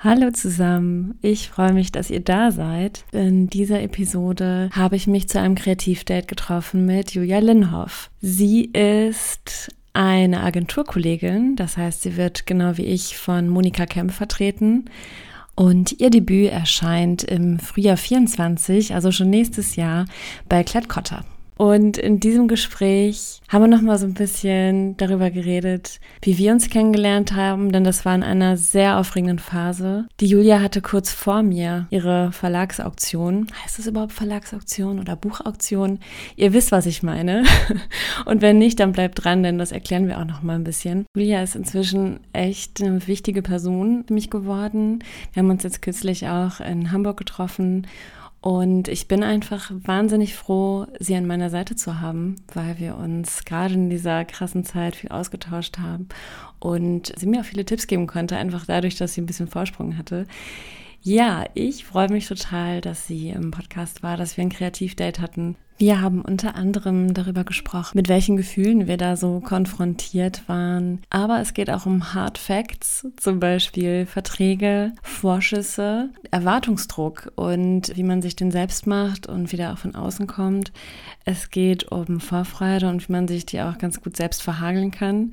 Hallo zusammen, ich freue mich, dass ihr da seid. In dieser Episode habe ich mich zu einem Kreativdate getroffen mit Julia Linhoff. Sie ist eine Agenturkollegin, das heißt, sie wird genau wie ich von Monika Kemp vertreten. Und ihr Debüt erscheint im Frühjahr 24, also schon nächstes Jahr, bei Klett-Cotta. Und in diesem Gespräch haben wir nochmal so ein bisschen darüber geredet, wie wir uns kennengelernt haben, denn das war in einer sehr aufregenden Phase. Die Julia hatte kurz vor mir ihre Verlagsauktion. Heißt das überhaupt Verlagsauktion oder Buchauktion? Ihr wisst, was ich meine. Und wenn nicht, dann bleibt dran, denn das erklären wir auch nochmal ein bisschen. Julia ist inzwischen echt eine wichtige Person für mich geworden. Wir haben uns jetzt kürzlich auch in Hamburg getroffen und ich bin einfach wahnsinnig froh, sie an meiner Seite zu haben, weil wir uns gerade in dieser krassen Zeit viel ausgetauscht haben und sie mir auch viele Tipps geben konnte, einfach dadurch, dass sie ein bisschen Vorsprung hatte. Ja, ich freue mich total, dass sie im Podcast war, dass wir ein Kreativdate hatten. Wir haben unter anderem darüber gesprochen, mit welchen Gefühlen wir da so konfrontiert waren. Aber es geht auch um Hard Facts, zum Beispiel Verträge, Vorschüsse, Erwartungsdruck und wie man sich den selbst macht und wie der auch von außen kommt. Es geht um Vorfreude und wie man sich die auch ganz gut selbst verhageln kann.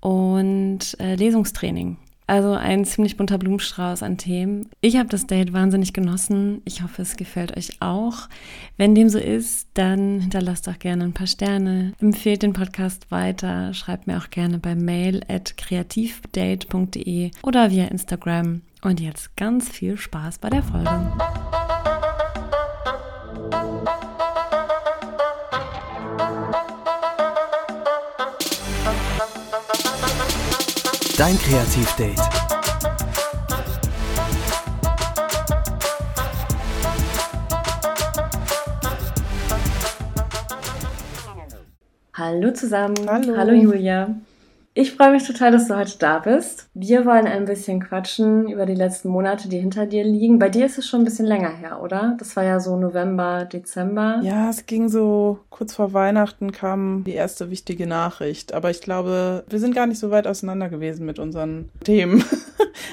Und äh, Lesungstraining. Also ein ziemlich bunter Blumenstrauß an Themen. Ich habe das Date wahnsinnig genossen. Ich hoffe, es gefällt euch auch. Wenn dem so ist, dann hinterlasst doch gerne ein paar Sterne. Empfehlt den Podcast weiter. Schreibt mir auch gerne bei mail at kreativdate.de oder via Instagram. Und jetzt ganz viel Spaß bei der Folge. Dein Kreativdate. Hallo zusammen. Hallo. Hallo Julia. Ich freue mich total, dass du heute da bist. Wir wollen ein bisschen quatschen über die letzten Monate, die hinter dir liegen. Bei dir ist es schon ein bisschen länger her, oder? Das war ja so November, Dezember. Ja, es ging so kurz vor Weihnachten kam die erste wichtige Nachricht. Aber ich glaube, wir sind gar nicht so weit auseinander gewesen mit unseren Themen.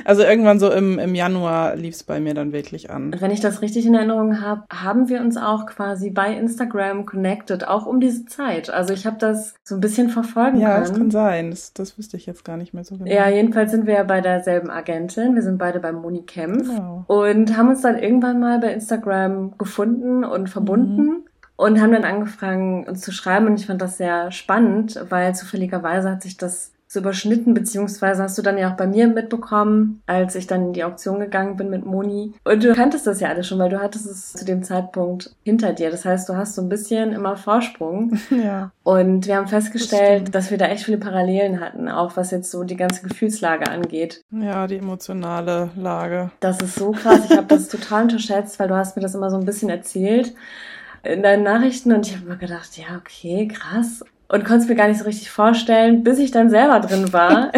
Also irgendwann so im, im Januar lief es bei mir dann wirklich an. Und wenn ich das richtig in Erinnerung habe, haben wir uns auch quasi bei Instagram connected, auch um diese Zeit. Also ich habe das so ein bisschen verfolgen Ja, können. das kann sein. Das, das wüsste ich jetzt gar nicht mehr so genau. Ja, jedenfalls sind wir ja bei derselben Agentin. Wir sind beide bei Moni Kempf Genau. und haben uns dann irgendwann mal bei Instagram gefunden und verbunden. Mhm. Und haben dann angefangen, uns zu schreiben. Und ich fand das sehr spannend, weil zufälligerweise hat sich das so überschnitten, beziehungsweise hast du dann ja auch bei mir mitbekommen, als ich dann in die Auktion gegangen bin mit Moni. Und du kanntest das ja alles schon, weil du hattest es zu dem Zeitpunkt hinter dir. Das heißt, du hast so ein bisschen immer Vorsprung. Ja. Und wir haben Das festgestellt, stimmt. dass wir da echt viele Parallelen hatten, auch was jetzt so die ganze Gefühlslage angeht. ja, die emotionale Lage. Das ist so krass. Ich habe das total unterschätzt, weil du hast mir das immer so ein bisschen erzählt in deinen Nachrichten und ich habe mir gedacht, ja, okay, krass. Und konnte es mir gar nicht so richtig vorstellen, bis ich dann selber drin war.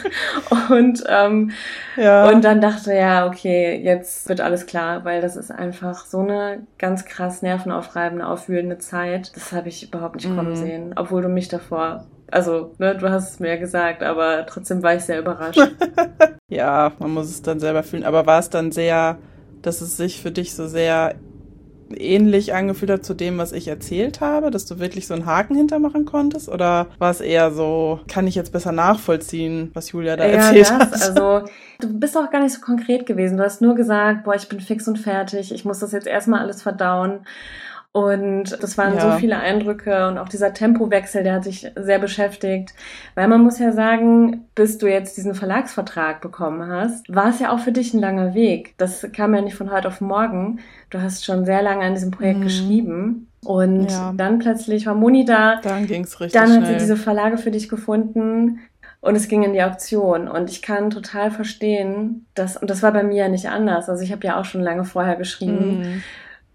und, ähm, Ja. und dann dachte, ja, okay, jetzt wird alles klar, weil das ist einfach so eine ganz krass nervenaufreibende, aufwühlende Zeit. Das habe ich überhaupt nicht kommen Mhm. sehen, obwohl du mich davor, also, ne, du hast es mir ja gesagt, aber trotzdem war ich sehr überrascht. ja, man muss es dann selber fühlen. Aber war es dann sehr, dass es sich für dich so sehr ähnlich angefühlt hat zu dem, was ich erzählt habe, dass du wirklich so einen Haken hintermachen konntest? Oder war es eher so, kann ich jetzt besser nachvollziehen, was Julia da ja, erzählt das, hat? also du bist auch gar nicht so konkret gewesen. Du hast nur gesagt, boah, ich bin fix und fertig, ich muss das jetzt erstmal alles verdauen. Und das waren so Ja. viele Eindrücke und auch dieser Tempowechsel, der hat dich sehr beschäftigt. Weil man muss ja sagen, bis du jetzt diesen Verlagsvertrag bekommen hast, war es ja auch für dich ein langer Weg. Das kam ja nicht von heute auf morgen. Du hast schon sehr lange an diesem Projekt Mhm. geschrieben. Und Ja. dann plötzlich war Moni da, Dann ging's richtig dann hat sie schnell. diese Verlage für dich gefunden und es ging in die Auktion. Und ich kann total verstehen, dass, und das war bei mir ja nicht anders. Also ich habe ja auch schon lange vorher geschrieben, Mhm.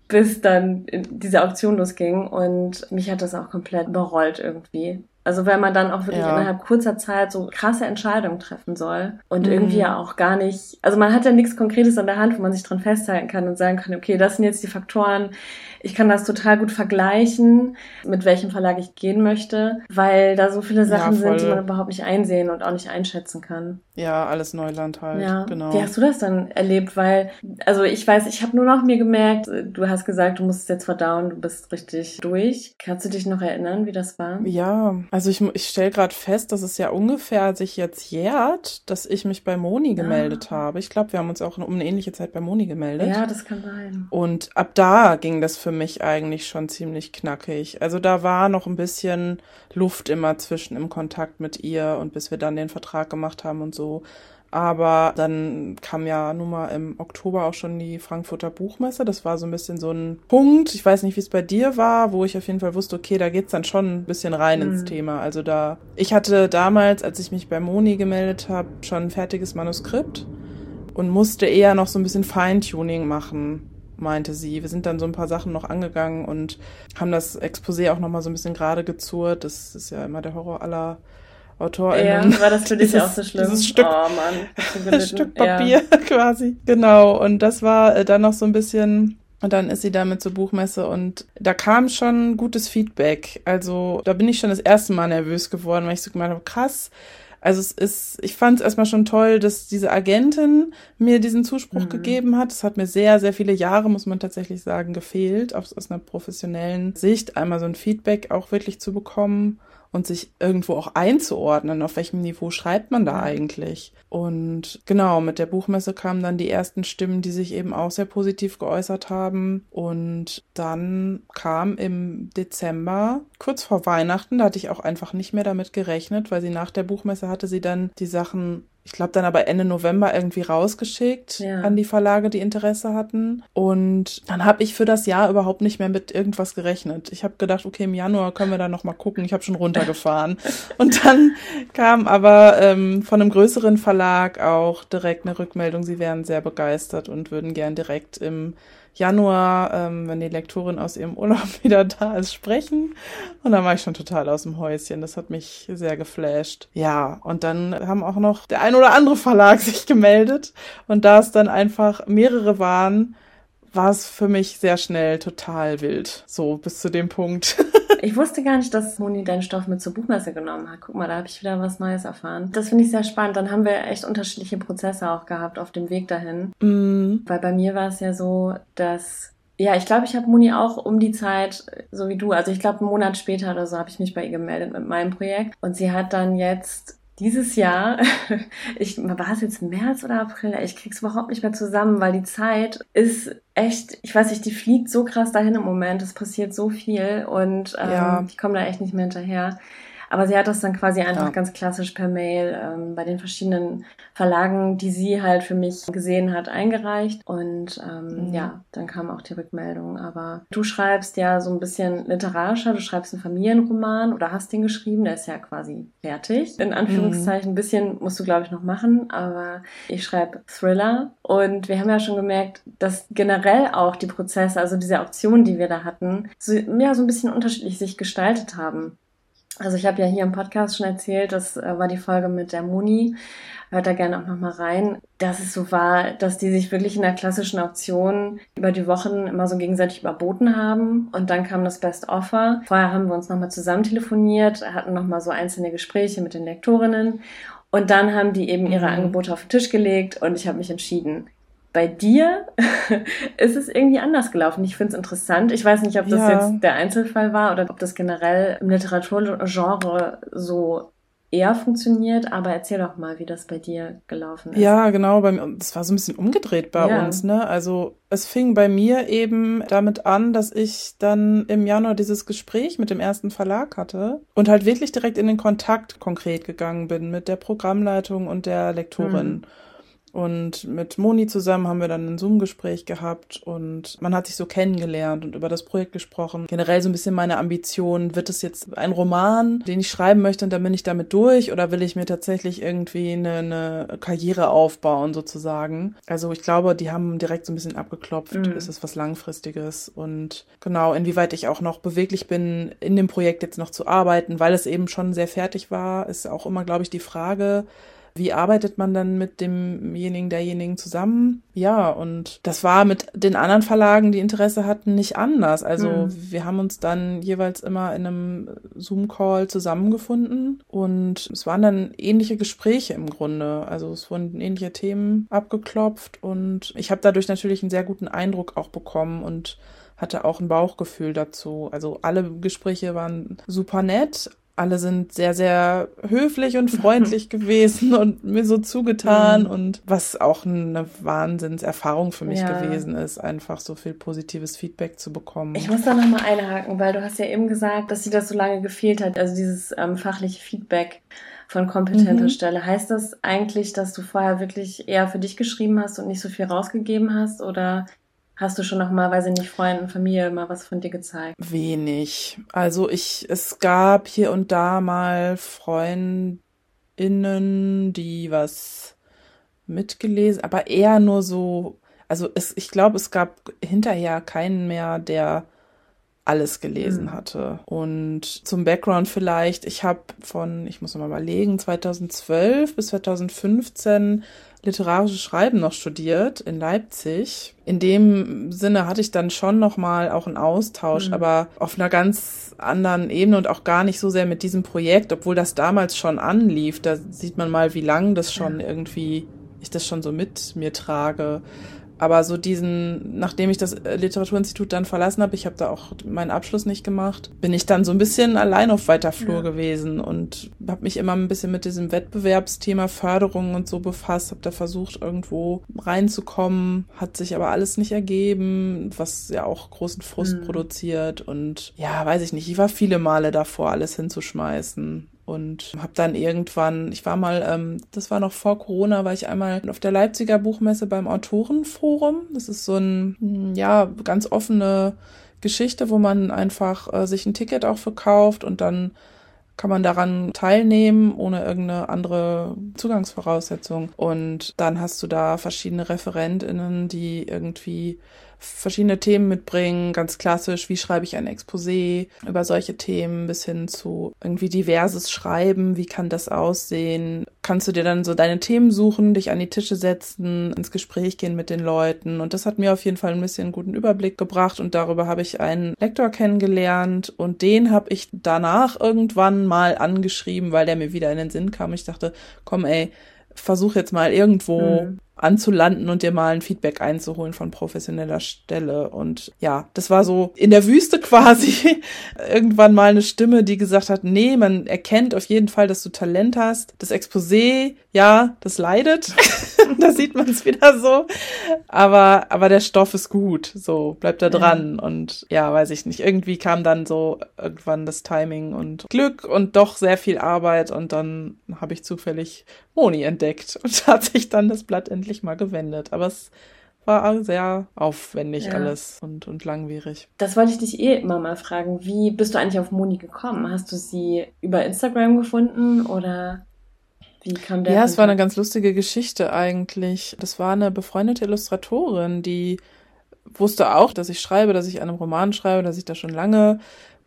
Bis dann diese Auktion losging. Und mich hat das auch komplett überrollt irgendwie. Also wenn man dann auch wirklich ja. innerhalb kurzer Zeit so krasse Entscheidungen treffen soll und mhm. irgendwie ja auch gar nicht, also man hat ja nichts Konkretes an der Hand, wo man sich dran festhalten kann und sagen kann, okay, das sind jetzt die Faktoren, ich kann das total gut vergleichen, mit welchem Verlag ich gehen möchte, weil da so viele Sachen ja, sind, die man überhaupt nicht einsehen und auch nicht einschätzen kann. Ja, alles Neuland halt. Ja. Genau. Wie hast du das dann erlebt? Weil, also ich weiß, ich habe nur noch mir gemerkt, du hast gesagt, du musst es jetzt verdauen, du bist richtig durch. Kannst du dich noch erinnern, wie das war? Ja, also ich, ich stelle gerade fest, dass es ja ungefähr sich jetzt jährt, dass ich mich bei Moni gemeldet ah. habe. Ich glaube, wir haben uns auch um eine ähnliche Zeit bei Moni gemeldet. Ja, das kann sein. Und ab da ging das für mich eigentlich schon ziemlich knackig. Also da war noch ein bisschen Luft immer zwischen im Kontakt mit ihr und bis wir dann den Vertrag gemacht haben und so. Aber dann kam ja nun mal im Oktober auch schon die Frankfurter Buchmesse. Das war so ein bisschen so ein Punkt. Ich weiß nicht, wie es bei dir war, wo ich auf jeden Fall wusste, okay, da geht's dann schon ein bisschen rein mhm. ins Thema. Also da, ich hatte damals, als ich mich bei Moni gemeldet habe, schon ein fertiges Manuskript und musste eher noch so ein bisschen Feintuning machen meinte sie. Wir sind dann so ein paar Sachen noch angegangen und haben das Exposé auch nochmal so ein bisschen gerade gezurrt. Das ist ja immer der Horror aller AutorInnen. Ja, war das für dich dieses, auch so schlimm? Dieses Stück, oh Mann, das Stück Papier ja. quasi. Genau. Und das war äh, dann noch so ein bisschen und dann ist sie damit zur Buchmesse und da kam schon gutes Feedback. Also da bin ich schon das erste Mal nervös geworden, weil ich so gemeint habe, krass, also es ist, ich fand es erstmal schon toll, dass diese Agentin mir diesen Zuspruch mhm. gegeben hat. Es hat mir sehr, sehr viele Jahre, muss man tatsächlich sagen, gefehlt, aus, aus einer professionellen Sicht, einmal so ein Feedback auch wirklich zu bekommen und sich irgendwo auch einzuordnen, auf welchem Niveau schreibt man da eigentlich. Und genau, mit der Buchmesse kamen dann die ersten Stimmen, die sich eben auch sehr positiv geäußert haben. Und dann kam im Dezember, kurz vor Weihnachten, da hatte ich auch einfach nicht mehr damit gerechnet, weil sie nach der Buchmesse hatte sie dann die Sachen ich glaube, dann aber Ende November irgendwie rausgeschickt ja. an die Verlage, die Interesse hatten. Und dann habe ich für das Jahr überhaupt nicht mehr mit irgendwas gerechnet. Ich habe gedacht, okay, im Januar können wir da noch mal gucken. Ich habe schon runtergefahren. und dann kam aber ähm, von einem größeren Verlag auch direkt eine Rückmeldung, sie wären sehr begeistert und würden gern direkt im Januar, ähm, wenn die Lektorin aus ihrem Urlaub wieder da ist, sprechen. Und dann war ich schon total aus dem Häuschen. Das hat mich sehr geflasht. Ja, und dann haben auch noch der ein oder andere Verlag sich gemeldet. Und da es dann einfach mehrere waren, war es für mich sehr schnell total wild. So bis zu dem Punkt. Ich wusste gar nicht, dass Moni deinen Stoff mit zur Buchmesse genommen hat. Guck mal, da habe ich wieder was Neues erfahren. Das finde ich sehr spannend. Dann haben wir echt unterschiedliche Prozesse auch gehabt auf dem Weg dahin. Mhm. Weil bei mir war es ja so, dass ja, ich glaube, ich habe Moni auch um die Zeit, so wie du, also ich glaube, einen Monat später oder so habe ich mich bei ihr gemeldet mit meinem Projekt. Und sie hat dann jetzt dieses Jahr, ich, war es jetzt März oder April? Ich krieg's überhaupt nicht mehr zusammen, weil die Zeit ist echt, ich weiß nicht, die fliegt so krass dahin im Moment. Es passiert so viel und ähm, ja. ich komme da echt nicht mehr hinterher. Aber sie hat das dann quasi einfach ja. ganz klassisch per Mail ähm, bei den verschiedenen Verlagen, die sie halt für mich gesehen hat, eingereicht. Und ähm, mhm. ja, dann kam auch die Rückmeldung. Aber du schreibst ja so ein bisschen literarischer, du schreibst einen Familienroman oder hast den geschrieben, der ist ja quasi fertig. In Anführungszeichen, mhm. ein bisschen musst du, glaube ich, noch machen, aber ich schreibe Thriller. Und wir haben ja schon gemerkt, dass generell auch die Prozesse, also diese Auktionen, die wir da hatten, so, ja, so ein bisschen unterschiedlich sich gestaltet haben. Also ich habe ja hier im Podcast schon erzählt, das äh, war die Folge mit der Moni. Hört da gerne auch nochmal rein, dass es so war, dass die sich wirklich in der klassischen Auktion über die Wochen immer so gegenseitig überboten haben. Und dann kam das Best Offer. Vorher haben wir uns nochmal zusammen telefoniert, hatten nochmal so einzelne Gespräche mit den Lektorinnen. Und dann haben die eben ihre mhm. Angebote auf den Tisch gelegt und ich habe mich entschieden. Bei dir ist es irgendwie anders gelaufen. Ich finde es interessant. Ich weiß nicht, ob das ja. jetzt der Einzelfall war oder ob das generell im Literaturgenre so eher funktioniert, aber erzähl doch mal, wie das bei dir gelaufen ist. Ja, genau, bei mir, das war so ein bisschen umgedreht bei ja. uns, ne? Also es fing bei mir eben damit an, dass ich dann im Januar dieses Gespräch mit dem ersten Verlag hatte und halt wirklich direkt in den Kontakt konkret gegangen bin mit der Programmleitung und der Lektorin. Mhm Und mit Moni zusammen haben wir dann ein Zoom-Gespräch gehabt und man hat sich so kennengelernt und über das Projekt gesprochen. Generell so ein bisschen meine Ambition, wird es jetzt ein Roman, den ich schreiben möchte und dann bin ich damit durch oder will ich mir tatsächlich irgendwie eine, eine Karriere aufbauen sozusagen? Also ich glaube, die haben direkt so ein bisschen abgeklopft, mhm. ist es was Langfristiges und genau, inwieweit ich auch noch beweglich bin, in dem Projekt jetzt noch zu arbeiten, weil es eben schon sehr fertig war, ist auch immer, glaube ich, die Frage, wie arbeitet man dann mit demjenigen, derjenigen zusammen? Ja, und das war mit den anderen Verlagen, die Interesse hatten, nicht anders. Also mhm. wir haben uns dann jeweils immer in einem Zoom-Call zusammengefunden und es waren dann ähnliche Gespräche im Grunde. Also es wurden ähnliche Themen abgeklopft und ich habe dadurch natürlich einen sehr guten Eindruck auch bekommen und hatte auch ein Bauchgefühl dazu. Also alle Gespräche waren super nett, alle sind sehr, sehr höflich und freundlich gewesen und mir so zugetan mhm. und was auch eine Wahnsinnserfahrung für mich ja. gewesen ist, einfach so viel positives Feedback zu bekommen. Ich muss da nochmal einhaken, weil du hast ja eben gesagt, dass sie das so lange gefehlt hat, also dieses ähm, fachliche Feedback von kompetenter mhm. Stelle. Heißt das eigentlich, dass du vorher wirklich eher für dich geschrieben hast und nicht so viel rausgegeben hast oder Hast du schon noch mal, weiß ich nicht, Freunden, Familie mal was von dir gezeigt? Wenig. Also ich, es gab hier und da mal Freundinnen, die was mitgelesen, aber eher nur so, also es, ich glaube, es gab hinterher keinen mehr, der alles gelesen mhm. hatte. Und zum Background vielleicht, ich habe von, ich muss mal überlegen, 2012 bis 2015 literarisches Schreiben noch studiert in Leipzig. In dem Sinne hatte ich dann schon noch mal auch einen Austausch, mhm. aber auf einer ganz anderen Ebene und auch gar nicht so sehr mit diesem Projekt, obwohl das damals schon anlief. Da sieht man mal, wie lang das schon ja. irgendwie ich das schon so mit mir trage. Aber so diesen, nachdem ich das Literaturinstitut dann verlassen habe, ich habe da auch meinen Abschluss nicht gemacht, bin ich dann so ein bisschen allein auf weiter Flur ja. gewesen und habe mich immer ein bisschen mit diesem Wettbewerbsthema Förderung und so befasst, habe da versucht irgendwo reinzukommen, hat sich aber alles nicht ergeben, was ja auch großen Frust mhm. produziert und ja, weiß ich nicht, ich war viele Male davor, alles hinzuschmeißen und habe dann irgendwann, ich war mal, ähm, das war noch vor Corona, war ich einmal auf der Leipziger Buchmesse beim Autorenforum. Das ist so ein, hm, ja, ganz offene Geschichte, wo man einfach äh, sich ein Ticket auch verkauft und dann kann man daran teilnehmen, ohne irgendeine andere Zugangsvoraussetzung. Und dann hast du da verschiedene ReferentInnen, die irgendwie verschiedene Themen mitbringen, ganz klassisch, wie schreibe ich ein Exposé? Über solche Themen bis hin zu irgendwie diverses Schreiben, wie kann das aussehen? Kannst du dir dann so deine Themen suchen, dich an die Tische setzen, ins Gespräch gehen mit den Leuten? Und das hat mir auf jeden Fall ein bisschen einen guten Überblick gebracht und darüber habe ich einen Lektor kennengelernt und den habe ich danach irgendwann mal angeschrieben, weil der mir wieder in den Sinn kam. Ich dachte, komm ey, versuch jetzt mal irgendwo mhm anzulanden und dir mal ein Feedback einzuholen von professioneller Stelle. Und ja, das war so in der Wüste quasi irgendwann mal eine Stimme, die gesagt hat, nee, man erkennt auf jeden Fall, dass du Talent hast. Das Exposé, ja, das leidet. da sieht man es wieder so. Aber, aber der Stoff ist gut. So, bleibt da dran. Ja. Und ja, weiß ich nicht. Irgendwie kam dann so irgendwann das Timing und Glück und doch sehr viel Arbeit. Und dann habe ich zufällig Moni entdeckt und hat sich dann das Blatt endlich endlich mal gewendet. Aber es war sehr aufwendig ja. alles und, und langwierig. Das wollte ich dich eh immer mal fragen. Wie bist du eigentlich auf Moni gekommen? Hast du sie über Instagram gefunden oder wie kam der? Ja, es war eine ganz lustige Geschichte eigentlich. Das war eine befreundete Illustratorin, die wusste auch, dass ich schreibe, dass ich an einem Roman schreibe, dass ich da schon lange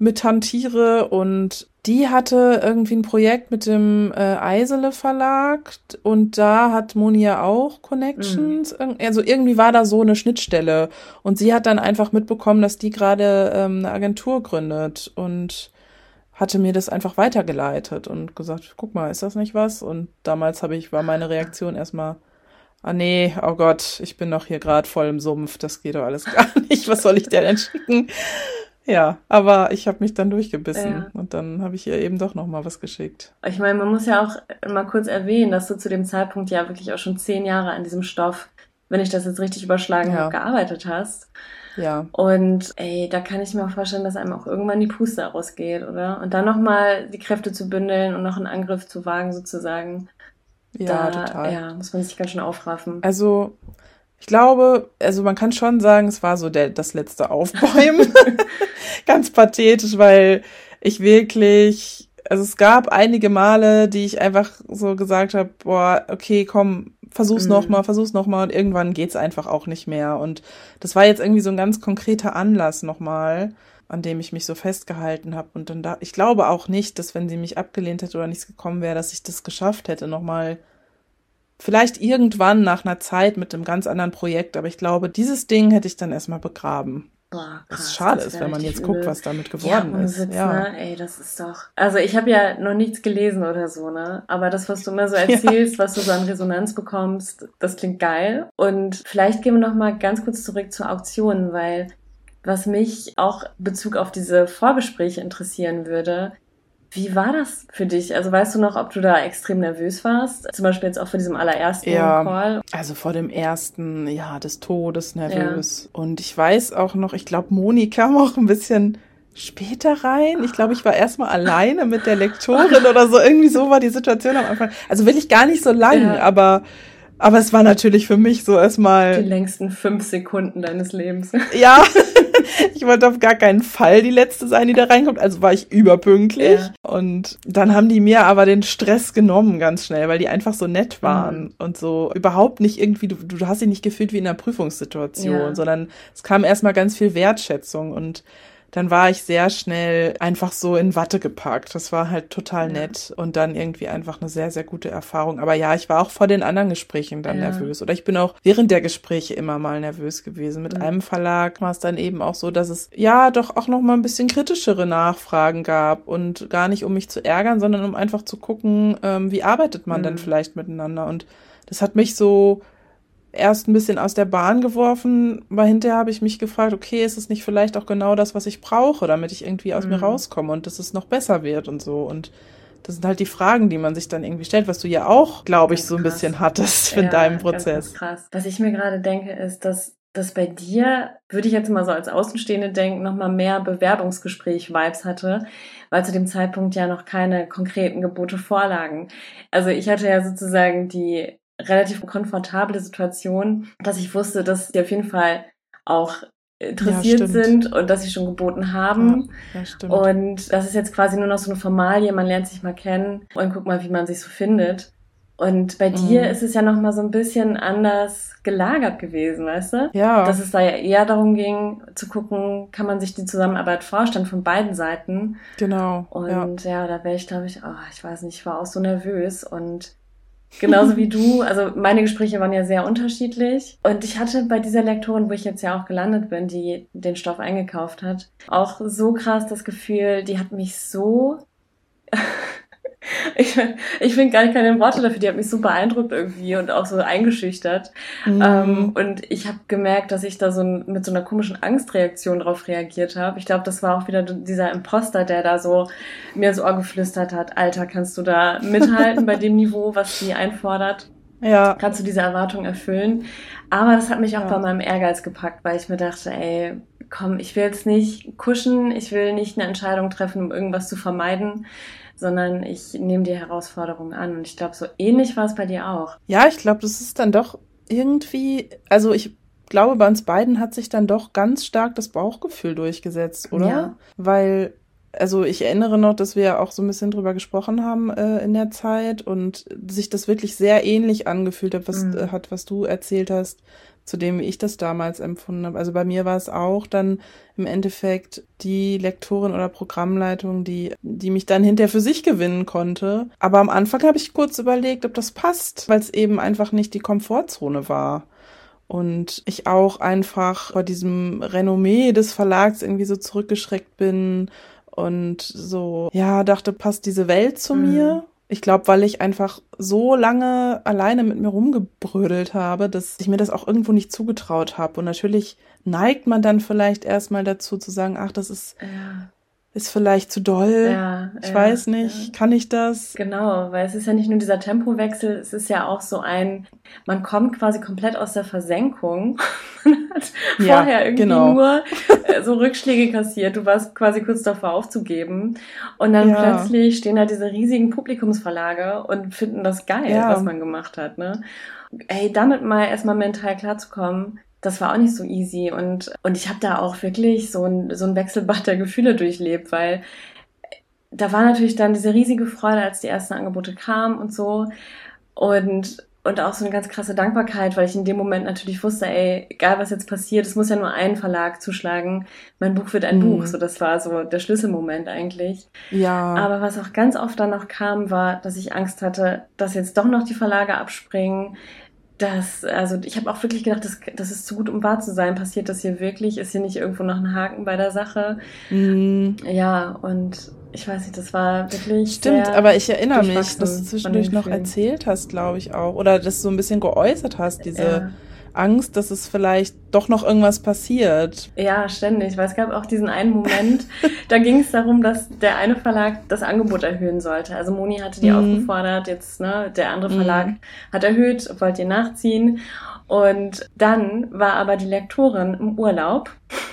mit hantiere und die hatte irgendwie ein Projekt mit dem äh, Eisele Verlag und da hat Monia auch Connections. Mhm. Also irgendwie war da so eine Schnittstelle und sie hat dann einfach mitbekommen, dass die gerade ähm, eine Agentur gründet und hatte mir das einfach weitergeleitet und gesagt, guck mal, ist das nicht was? Und damals habe ich war meine Reaktion erstmal Ah nee, oh Gott, ich bin doch hier gerade voll im Sumpf, das geht doch alles gar nicht. Was soll ich dir denn schicken? Ja, aber ich habe mich dann durchgebissen ja. und dann habe ich ihr eben doch noch mal was geschickt. Ich meine, man muss ja auch mal kurz erwähnen, dass du zu dem Zeitpunkt ja wirklich auch schon zehn Jahre an diesem Stoff, wenn ich das jetzt richtig überschlagen ja. habe, gearbeitet hast. Ja. Und ey, da kann ich mir auch vorstellen, dass einem auch irgendwann die Puste ausgeht, oder? Und dann noch mal die Kräfte zu bündeln und noch einen Angriff zu wagen, sozusagen. Ja, da, total. Ja, muss man sich ganz schön aufraffen. Also, ich glaube, also man kann schon sagen, es war so der, das letzte Aufbäumen. ganz pathetisch, weil ich wirklich, also es gab einige Male, die ich einfach so gesagt habe, boah, okay, komm, versuch's mhm. noch mal, versuch's noch mal und irgendwann geht's einfach auch nicht mehr und das war jetzt irgendwie so ein ganz konkreter Anlass noch mal, an dem ich mich so festgehalten habe und dann da ich glaube auch nicht, dass wenn sie mich abgelehnt hätte oder nichts gekommen wäre, dass ich das geschafft hätte noch mal vielleicht irgendwann nach einer Zeit mit einem ganz anderen Projekt, aber ich glaube, dieses Ding hätte ich dann erstmal begraben. Boah, krass, was schade ist, wenn man jetzt übel. guckt, was damit geworden ja, ist. Sitz, ja, ne? ey, das ist doch. Also ich habe ja noch nichts gelesen oder so, ne? Aber das, was du immer so erzählst, ja. was du so an Resonanz bekommst, das klingt geil. Und vielleicht gehen wir noch mal ganz kurz zurück zur Auktion, weil was mich auch Bezug auf diese Vorgespräche interessieren würde, wie war das für dich? Also weißt du noch, ob du da extrem nervös warst? Zum Beispiel jetzt auch vor diesem allerersten ja, Call? Also vor dem ersten, ja, des Todes nervös. Ja. Und ich weiß auch noch, ich glaube, Moni kam auch ein bisschen später rein. Ich glaube, ich war erstmal alleine mit der Lektorin oder so. Irgendwie so war die Situation am Anfang. Also will ich gar nicht so lang, ja. aber aber es war natürlich für mich so erstmal. Die längsten fünf Sekunden deines Lebens. Ja, ich wollte auf gar keinen Fall die letzte sein, die da reinkommt. Also war ich überpünktlich. Ja. Und dann haben die mir aber den Stress genommen ganz schnell, weil die einfach so nett waren mhm. und so überhaupt nicht irgendwie, du, du hast dich nicht gefühlt wie in einer Prüfungssituation, ja. sondern es kam erstmal ganz viel Wertschätzung und dann war ich sehr schnell einfach so in Watte gepackt. Das war halt total ja. nett und dann irgendwie einfach eine sehr, sehr gute Erfahrung. Aber ja, ich war auch vor den anderen Gesprächen dann ja. nervös. Oder ich bin auch während der Gespräche immer mal nervös gewesen. Mit mhm. einem Verlag war es dann eben auch so, dass es ja doch auch noch mal ein bisschen kritischere Nachfragen gab und gar nicht um mich zu ärgern, sondern um einfach zu gucken, ähm, wie arbeitet man mhm. denn vielleicht miteinander. Und das hat mich so erst ein bisschen aus der Bahn geworfen, aber hinterher habe ich mich gefragt, okay, ist es nicht vielleicht auch genau das, was ich brauche, damit ich irgendwie aus mhm. mir rauskomme und dass es noch besser wird und so. Und das sind halt die Fragen, die man sich dann irgendwie stellt, was du ja auch, glaube ich, so ein bisschen hattest ja, in deinem Prozess. Ganz, ganz krass. Was ich mir gerade denke, ist, dass das bei dir, würde ich jetzt mal so als Außenstehende denken, nochmal mehr Bewerbungsgespräch-Vibes hatte, weil zu dem Zeitpunkt ja noch keine konkreten Gebote vorlagen. Also ich hatte ja sozusagen die relativ komfortable Situation, dass ich wusste, dass sie auf jeden Fall auch interessiert ja, sind und dass sie schon geboten haben. Ja, ja, und das ist jetzt quasi nur noch so eine Formalie, man lernt sich mal kennen und guckt mal, wie man sich so findet. Und bei mhm. dir ist es ja noch mal so ein bisschen anders gelagert gewesen, weißt du? Ja. Dass es da ja eher darum ging, zu gucken, kann man sich die Zusammenarbeit vorstellen von beiden Seiten. Genau. Und ja, ja da wäre ich, glaube ich, oh, ich weiß nicht, ich war auch so nervös und Genauso wie du. Also meine Gespräche waren ja sehr unterschiedlich. Und ich hatte bei dieser Lektorin, wo ich jetzt ja auch gelandet bin, die den Stoff eingekauft hat, auch so krass das Gefühl, die hat mich so ich, ich finde gar keine Worte dafür. Die hat mich so beeindruckt irgendwie und auch so eingeschüchtert. Mhm. Ähm, und ich habe gemerkt, dass ich da so mit so einer komischen Angstreaktion drauf reagiert habe. Ich glaube, das war auch wieder dieser Imposter, der da so mir ins Ohr geflüstert hat. Alter, kannst du da mithalten bei dem Niveau, was sie einfordert? Ja. Kannst du diese Erwartung erfüllen? Aber das hat mich auch ja. bei meinem Ehrgeiz gepackt, weil ich mir dachte, ey, komm, ich will jetzt nicht kuschen, ich will nicht eine Entscheidung treffen, um irgendwas zu vermeiden sondern ich nehme die Herausforderung an. Und ich glaube, so ähnlich war es bei dir auch. Ja, ich glaube, das ist dann doch irgendwie, also ich glaube, bei uns beiden hat sich dann doch ganz stark das Bauchgefühl durchgesetzt, oder? Ja. Weil, also ich erinnere noch, dass wir auch so ein bisschen drüber gesprochen haben äh, in der Zeit und sich das wirklich sehr ähnlich angefühlt hat, was, mhm. äh, hat, was du erzählt hast zu dem ich das damals empfunden habe. Also bei mir war es auch dann im Endeffekt die Lektorin oder Programmleitung, die, die mich dann hinterher für sich gewinnen konnte. Aber am Anfang habe ich kurz überlegt, ob das passt, weil es eben einfach nicht die Komfortzone war. Und ich auch einfach vor diesem Renommee des Verlags irgendwie so zurückgeschreckt bin und so, ja, dachte, passt diese Welt zu mhm. mir? Ich glaube, weil ich einfach so lange alleine mit mir rumgebrödelt habe, dass ich mir das auch irgendwo nicht zugetraut habe. Und natürlich neigt man dann vielleicht erstmal dazu zu sagen, ach, das ist, ja. Ist vielleicht zu doll. Ja, ich ja, weiß nicht, ja. kann ich das? Genau, weil es ist ja nicht nur dieser Tempowechsel, es ist ja auch so ein, man kommt quasi komplett aus der Versenkung. man hat ja, vorher irgendwie genau. nur äh, so Rückschläge kassiert. Du warst quasi kurz davor aufzugeben. Und dann plötzlich stehen da diese riesigen Publikumsverlage und finden das geil, was man gemacht hat. Ne? Ey, damit mal erstmal mental klarzukommen, das war auch nicht so easy. Und, und ich habe da auch wirklich so ein, so ein Wechselbad der Gefühle durchlebt, weil da war natürlich dann diese riesige Freude, als die ersten Angebote kamen und so. Und, und auch so eine ganz krasse Dankbarkeit, weil ich in dem Moment natürlich wusste, ey, egal was jetzt passiert, es muss ja nur ein Verlag zuschlagen. Mein Buch wird ein mhm. Buch. So, das war so der Schlüsselmoment eigentlich. Ja. Aber was auch ganz oft dann noch kam, war, dass ich Angst hatte, dass jetzt doch noch die Verlage abspringen, das, also ich habe auch wirklich gedacht, das, das ist zu gut, um wahr zu sein. Passiert das hier wirklich? Ist hier nicht irgendwo noch ein Haken bei der Sache? Mhm. Ja, und ich weiß nicht, das war wirklich. Stimmt, aber ich erinnere mich, dass du zwischendurch noch erzählt hast, glaube ich auch. Oder dass du so ein bisschen geäußert hast, diese. Ja Angst, dass es vielleicht doch noch irgendwas passiert. Ja, ständig, weil es gab auch diesen einen Moment, da ging es darum, dass der eine Verlag das Angebot erhöhen sollte. Also Moni hatte die mhm. aufgefordert, jetzt, ne, der andere Verlag mhm. hat erhöht, wollte ihr nachziehen. Und dann war aber die Lektorin im Urlaub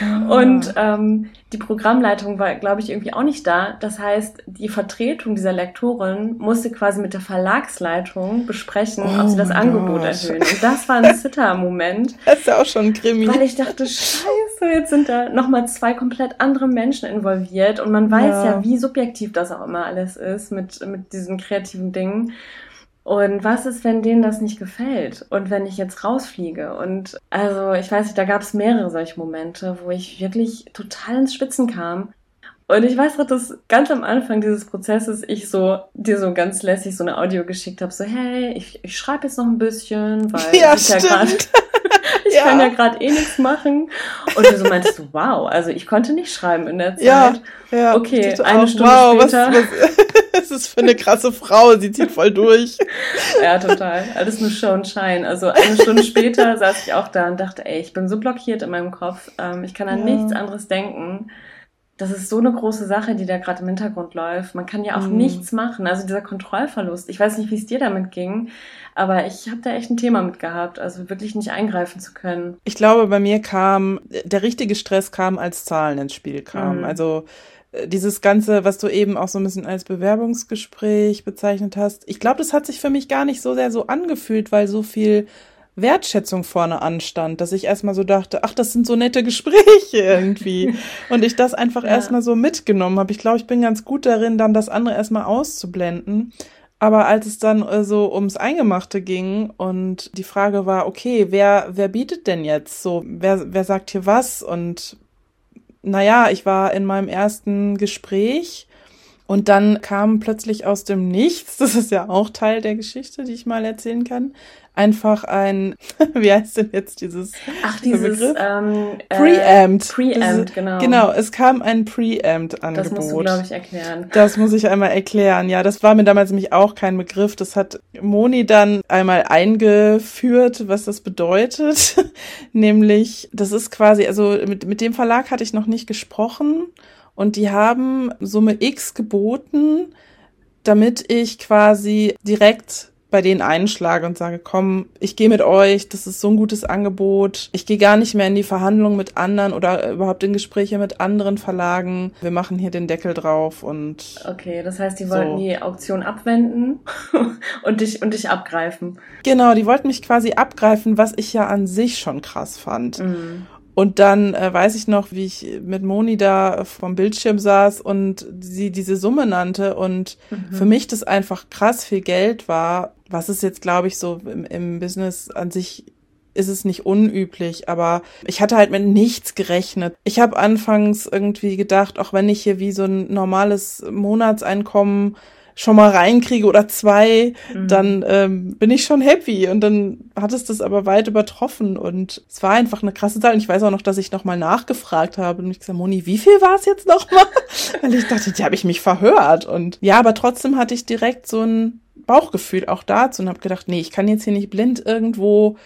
ah. und ähm, die Programmleitung war, glaube ich, irgendwie auch nicht da. Das heißt, die Vertretung dieser Lektorin musste quasi mit der Verlagsleitung besprechen, oh ob sie das Angebot Gott. erhöhen. Und das war ein Zitter-Moment. Das ist ja auch schon ein Krimi. Weil ich dachte, scheiße, jetzt sind da nochmal zwei komplett andere Menschen involviert. Und man weiß ja. ja, wie subjektiv das auch immer alles ist mit, mit diesen kreativen Dingen. Und was ist, wenn denen das nicht gefällt? Und wenn ich jetzt rausfliege? Und also, ich weiß nicht, da gab es mehrere solche Momente, wo ich wirklich total ins Spitzen kam. Und ich weiß noch, dass ganz am Anfang dieses Prozesses ich so dir so ganz lässig so eine Audio geschickt habe, so hey, ich, ich schreibe jetzt noch ein bisschen, weil ja, ich ja gerade ich ja. kann ja gerade eh nichts machen. Und du so meintest du, wow, also ich konnte nicht schreiben in der Zeit. Ja, ja. Okay, eine auch, Stunde wow, später. Was, was, was ist für eine krasse Frau, sie zieht voll durch. ja, total. Alles nur Show und Schein. Also eine Stunde später saß ich auch da und dachte, ey, ich bin so blockiert in meinem Kopf, ähm, ich kann an ja. nichts anderes denken das ist so eine große Sache, die da gerade im Hintergrund läuft. Man kann ja auch mhm. nichts machen. Also dieser Kontrollverlust. Ich weiß nicht, wie es dir damit ging, aber ich habe da echt ein Thema mit gehabt, also wirklich nicht eingreifen zu können. Ich glaube, bei mir kam, der richtige Stress kam, als Zahlen ins Spiel kamen. Mhm. Also äh, dieses Ganze, was du eben auch so ein bisschen als Bewerbungsgespräch bezeichnet hast. Ich glaube, das hat sich für mich gar nicht so sehr so angefühlt, weil so viel Wertschätzung vorne anstand, dass ich erstmal so dachte, ach, das sind so nette Gespräche irgendwie. und ich das einfach ja. erstmal so mitgenommen habe. Ich glaube, ich bin ganz gut darin, dann das andere erstmal auszublenden. Aber als es dann äh, so ums Eingemachte ging und die Frage war, okay, wer, wer bietet denn jetzt so, wer, wer sagt hier was? Und naja, ich war in meinem ersten Gespräch und dann kam plötzlich aus dem Nichts, das ist ja auch Teil der Geschichte, die ich mal erzählen kann, einfach ein, wie heißt denn jetzt dieses Ach, dieses Begriff? Ähm, äh, Preampt. Preampt, genau. Genau, es kam ein Preampt-Angebot. Das musst du, glaube ich, erklären. Das muss ich einmal erklären. Ja, das war mir damals nämlich auch kein Begriff. Das hat Moni dann einmal eingeführt, was das bedeutet. nämlich, das ist quasi, also mit, mit dem Verlag hatte ich noch nicht gesprochen und die haben Summe X geboten, damit ich quasi direkt bei denen einschlage und sage, komm, ich gehe mit euch, das ist so ein gutes Angebot. Ich gehe gar nicht mehr in die Verhandlungen mit anderen oder überhaupt in Gespräche mit anderen Verlagen. Wir machen hier den Deckel drauf und. Okay, das heißt, die so. wollten die Auktion abwenden und dich und dich abgreifen. Genau, die wollten mich quasi abgreifen, was ich ja an sich schon krass fand. Mhm. Und dann äh, weiß ich noch, wie ich mit Moni da vom Bildschirm saß und sie diese Summe nannte und mhm. für mich das einfach krass viel Geld war, was ist jetzt, glaube ich, so im, im Business an sich ist es nicht unüblich, aber ich hatte halt mit nichts gerechnet. Ich habe anfangs irgendwie gedacht, auch wenn ich hier wie so ein normales Monatseinkommen schon mal reinkriege oder zwei, mhm. dann ähm, bin ich schon happy. Und dann hat es das aber weit übertroffen. Und es war einfach eine krasse Zahl. Und ich weiß auch noch, dass ich nochmal nachgefragt habe und ich gesagt, Moni, wie viel war es jetzt nochmal? Weil ich dachte, die habe ich mich verhört. Und ja, aber trotzdem hatte ich direkt so ein Bauchgefühl auch dazu und habe gedacht, nee, ich kann jetzt hier nicht blind irgendwo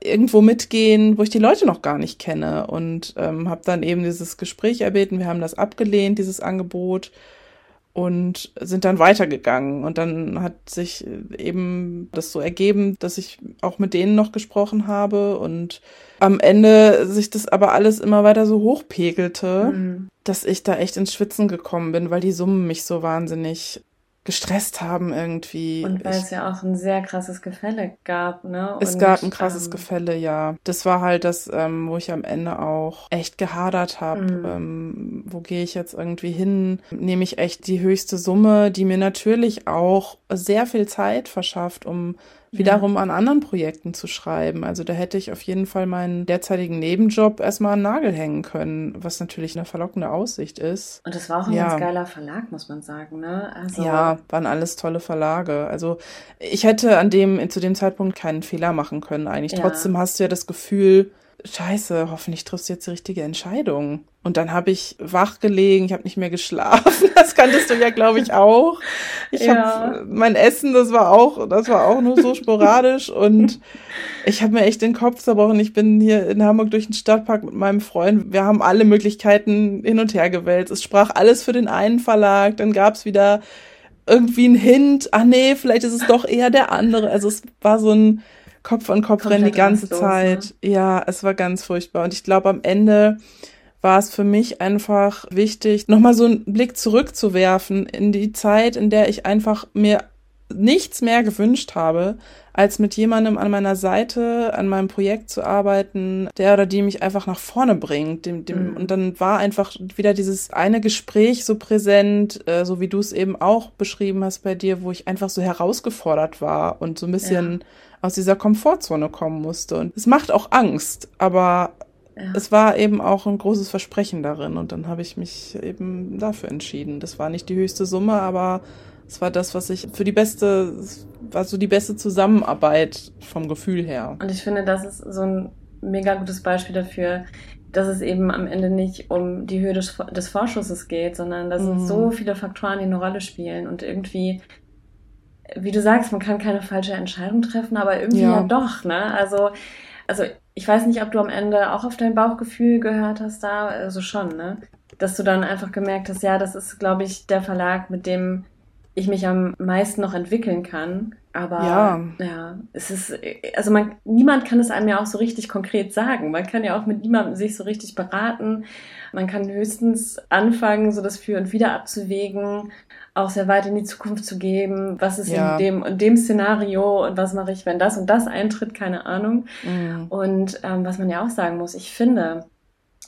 irgendwo mitgehen, wo ich die Leute noch gar nicht kenne und ähm, habe dann eben dieses Gespräch erbeten. Wir haben das abgelehnt, dieses Angebot und sind dann weitergegangen. Und dann hat sich eben das so ergeben, dass ich auch mit denen noch gesprochen habe und am Ende sich das aber alles immer weiter so hochpegelte, mhm. dass ich da echt ins Schwitzen gekommen bin, weil die Summen mich so wahnsinnig gestresst haben irgendwie. Und weil ich, es ja auch ein sehr krasses Gefälle gab, ne? Es und, gab ein krasses ähm, Gefälle, ja. Das war halt das, ähm, wo ich am Ende auch echt gehadert habe. Mhm. Ähm, wo gehe ich jetzt irgendwie hin? Nehme ich echt die höchste Summe, die mir natürlich auch sehr viel Zeit verschafft, um wiederum an anderen Projekten zu schreiben. Also da hätte ich auf jeden Fall meinen derzeitigen Nebenjob erstmal an Nagel hängen können, was natürlich eine verlockende Aussicht ist. Und das war auch ein ja. ganz geiler Verlag, muss man sagen, ne? Also ja, waren alles tolle Verlage. Also ich hätte an dem, zu dem Zeitpunkt keinen Fehler machen können eigentlich. Ja. Trotzdem hast du ja das Gefühl, scheiße, hoffentlich triffst du jetzt die richtige Entscheidung. Und dann habe ich wach gelegen, ich habe nicht mehr geschlafen. Das kanntest du ja, glaube ich, auch. Ich ja. habe mein Essen, das war auch, das war auch nur so sporadisch und ich habe mir echt den Kopf zerbrochen. Ich bin hier in Hamburg durch den Stadtpark mit meinem Freund. Wir haben alle Möglichkeiten hin und her gewälzt. Es sprach alles für den einen Verlag, dann gab's wieder irgendwie einen Hint, ah nee, vielleicht ist es doch eher der andere. Also es war so ein Kopf an Kopf rennen die ganze los, Zeit. Ne? Ja, es war ganz furchtbar. Und ich glaube, am Ende war es für mich einfach wichtig, nochmal so einen Blick zurückzuwerfen in die Zeit, in der ich einfach mir nichts mehr gewünscht habe, als mit jemandem an meiner Seite, an meinem Projekt zu arbeiten, der oder die mich einfach nach vorne bringt. Dem, dem, mhm. Und dann war einfach wieder dieses eine Gespräch so präsent, äh, so wie du es eben auch beschrieben hast bei dir, wo ich einfach so herausgefordert war und so ein bisschen ja. Aus dieser Komfortzone kommen musste. Und es macht auch Angst, aber ja. es war eben auch ein großes Versprechen darin und dann habe ich mich eben dafür entschieden. Das war nicht die höchste Summe, aber es war das, was ich für die beste, war so die beste Zusammenarbeit vom Gefühl her. Und ich finde, das ist so ein mega gutes Beispiel dafür, dass es eben am Ende nicht um die Höhe des, des Vorschusses geht, sondern dass mhm. so viele Faktoren, die eine Rolle spielen und irgendwie, wie du sagst, man kann keine falsche Entscheidung treffen, aber irgendwie ja, ja doch, ne? Also, also ich weiß nicht, ob du am Ende auch auf dein Bauchgefühl gehört hast da, also schon, ne? Dass du dann einfach gemerkt hast, ja, das ist, glaube ich, der Verlag, mit dem ich mich am meisten noch entwickeln kann. Aber ja, ja es ist, also man, niemand kann es einem ja auch so richtig konkret sagen. Man kann ja auch mit niemandem sich so richtig beraten. Man kann höchstens anfangen, so das Für und Wider abzuwägen, auch sehr weit in die Zukunft zu geben. Was ist ja. in dem in dem Szenario und was mache ich, wenn das und das eintritt? Keine Ahnung. Mhm. Und ähm, was man ja auch sagen muss, ich finde,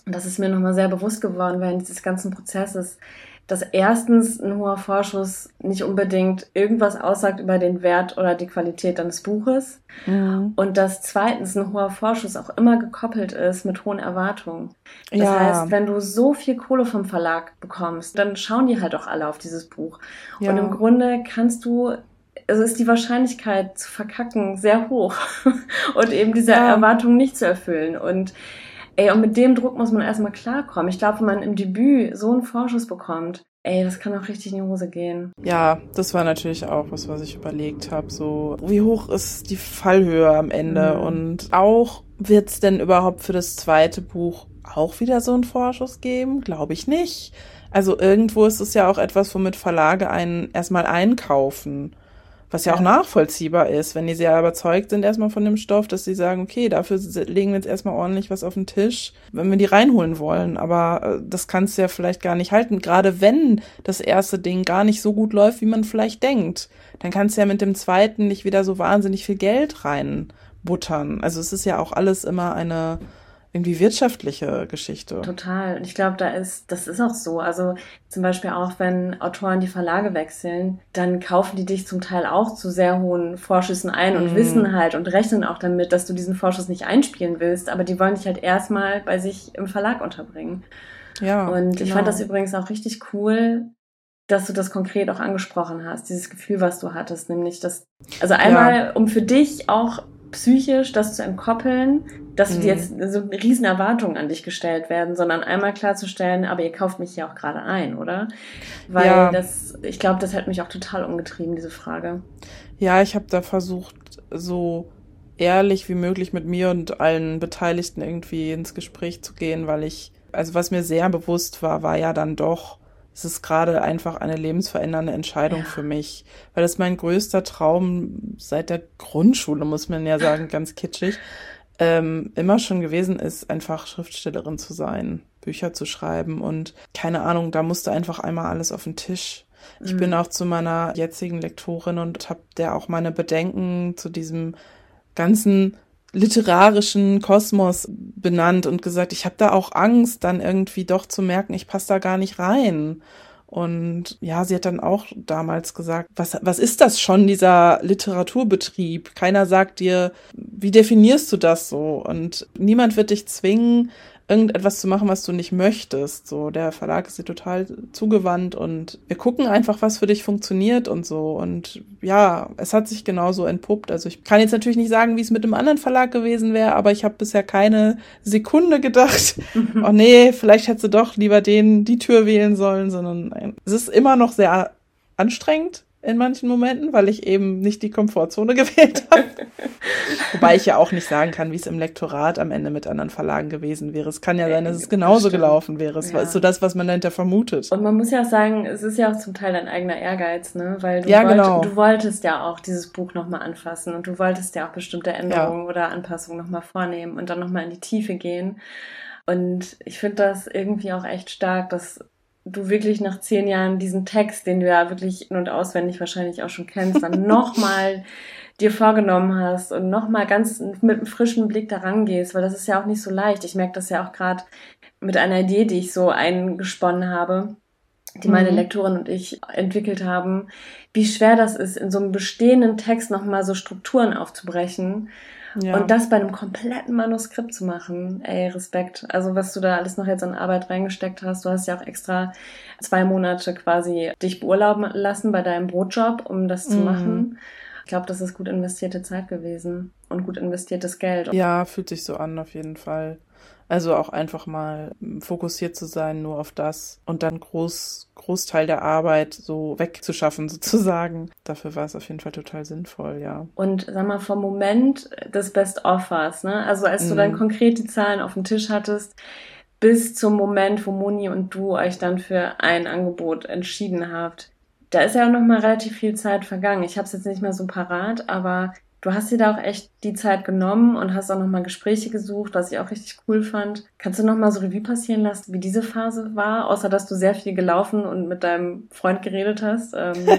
und das ist mir nochmal sehr bewusst geworden während dieses ganzen Prozesses, dass erstens ein hoher Vorschuss nicht unbedingt irgendwas aussagt über den Wert oder die Qualität deines Buches mhm. und dass zweitens ein hoher Vorschuss auch immer gekoppelt ist mit hohen Erwartungen. Das ja. heißt, wenn du so viel Kohle vom Verlag bekommst, dann schauen die halt auch alle auf dieses Buch. Ja. Und im Grunde kannst du also ist die Wahrscheinlichkeit zu verkacken sehr hoch und eben diese ja. Erwartungen nicht zu erfüllen. Und Ey, und mit dem Druck muss man erstmal klarkommen. Ich glaube, wenn man im Debüt so einen Vorschuss bekommt, ey, das kann auch richtig in die Hose gehen. Ja, das war natürlich auch was, was ich überlegt habe. So, wie hoch ist die Fallhöhe am Ende? Mhm. Und auch wird's denn überhaupt für das zweite Buch auch wieder so einen Vorschuss geben? Glaube ich nicht. Also irgendwo ist es ja auch etwas, womit Verlage einen erstmal einkaufen. Was ja auch nachvollziehbar ist, wenn die sehr überzeugt sind erstmal von dem Stoff, dass sie sagen, okay, dafür legen wir jetzt erstmal ordentlich was auf den Tisch, wenn wir die reinholen wollen. Aber äh, das kannst du ja vielleicht gar nicht halten. Gerade wenn das erste Ding gar nicht so gut läuft, wie man vielleicht denkt, dann kannst du ja mit dem zweiten nicht wieder so wahnsinnig viel Geld reinbuttern. Also es ist ja auch alles immer eine irgendwie wirtschaftliche Geschichte. Total. Und ich glaube, da ist, das ist auch so. Also zum Beispiel auch, wenn Autoren die Verlage wechseln, dann kaufen die dich zum Teil auch zu sehr hohen Vorschüssen ein und mm. wissen halt und rechnen auch damit, dass du diesen Vorschuss nicht einspielen willst, aber die wollen dich halt erstmal bei sich im Verlag unterbringen. Ja. Und genau. ich fand das übrigens auch richtig cool, dass du das konkret auch angesprochen hast, dieses Gefühl, was du hattest, nämlich das, also einmal, ja. um für dich auch psychisch das zu entkoppeln, dass mhm. jetzt so riesen Erwartungen an dich gestellt werden, sondern einmal klarzustellen, aber ihr kauft mich ja auch gerade ein, oder? Weil ja. das, ich glaube, das hat mich auch total umgetrieben, diese Frage. Ja, ich habe da versucht, so ehrlich wie möglich mit mir und allen Beteiligten irgendwie ins Gespräch zu gehen, weil ich, also was mir sehr bewusst war, war ja dann doch, es ist gerade einfach eine lebensverändernde Entscheidung ja. für mich, weil das mein größter Traum seit der Grundschule, muss man ja sagen, ganz kitschig, ähm, immer schon gewesen ist, einfach Schriftstellerin zu sein, Bücher zu schreiben und keine Ahnung, da musste einfach einmal alles auf den Tisch. Ich mhm. bin auch zu meiner jetzigen Lektorin und habe der auch meine Bedenken zu diesem ganzen literarischen Kosmos benannt und gesagt, ich habe da auch Angst, dann irgendwie doch zu merken, ich passe da gar nicht rein. Und ja, sie hat dann auch damals gesagt, was, was ist das schon, dieser Literaturbetrieb? Keiner sagt dir, wie definierst du das so? Und niemand wird dich zwingen, irgendetwas zu machen, was du nicht möchtest. So, der Verlag ist dir total zugewandt und wir gucken einfach, was für dich funktioniert und so. Und ja, es hat sich genauso entpuppt. Also ich kann jetzt natürlich nicht sagen, wie es mit einem anderen Verlag gewesen wäre, aber ich habe bisher keine Sekunde gedacht, oh nee, vielleicht hättest du doch lieber den, die Tür wählen sollen, sondern es ist immer noch sehr anstrengend in manchen Momenten, weil ich eben nicht die Komfortzone gewählt habe. Wobei ich ja auch nicht sagen kann, wie es im Lektorat am Ende mit anderen Verlagen gewesen wäre. Es kann ja sein, dass es genauso gelaufen wäre. Es ja. ist so das, was man dahinter vermutet. Und man muss ja auch sagen, es ist ja auch zum Teil dein eigener Ehrgeiz, ne? Weil du, ja, wollt, genau. du wolltest ja auch dieses Buch nochmal anfassen und du wolltest ja auch bestimmte Änderungen ja. oder Anpassungen nochmal vornehmen und dann nochmal in die Tiefe gehen. Und ich finde das irgendwie auch echt stark, dass du wirklich nach zehn Jahren diesen Text, den du ja wirklich in- und auswendig wahrscheinlich auch schon kennst, dann nochmal dir vorgenommen hast und nochmal ganz mit einem frischen Blick daran gehst, weil das ist ja auch nicht so leicht. Ich merke das ja auch gerade mit einer Idee, die ich so eingesponnen habe, die meine mhm. Lektorin und ich entwickelt haben, wie schwer das ist, in so einem bestehenden Text nochmal so Strukturen aufzubrechen ja. Und das bei einem kompletten Manuskript zu machen, ey, Respekt. Also was du da alles noch jetzt an Arbeit reingesteckt hast, du hast ja auch extra zwei Monate quasi dich beurlauben lassen bei deinem Brotjob, um das zu mhm. machen. Ich glaube, das ist gut investierte Zeit gewesen und gut investiertes Geld. Ja, fühlt sich so an, auf jeden Fall. Also auch einfach mal fokussiert zu sein, nur auf das und dann groß, Großteil der Arbeit so wegzuschaffen sozusagen. Dafür war es auf jeden Fall total sinnvoll, ja. Und sag mal, vom Moment des Best-Offers, ne? Also als du dann mhm. konkret die Zahlen auf dem Tisch hattest, bis zum Moment, wo Moni und du euch dann für ein Angebot entschieden habt. Da ist ja auch noch mal relativ viel Zeit vergangen. Ich habe es jetzt nicht mehr so parat, aber Du hast dir da auch echt die Zeit genommen und hast auch nochmal Gespräche gesucht, was ich auch richtig cool fand. Kannst du nochmal so Revue passieren lassen, wie diese Phase war, außer dass du sehr viel gelaufen und mit deinem Freund geredet hast? Ähm.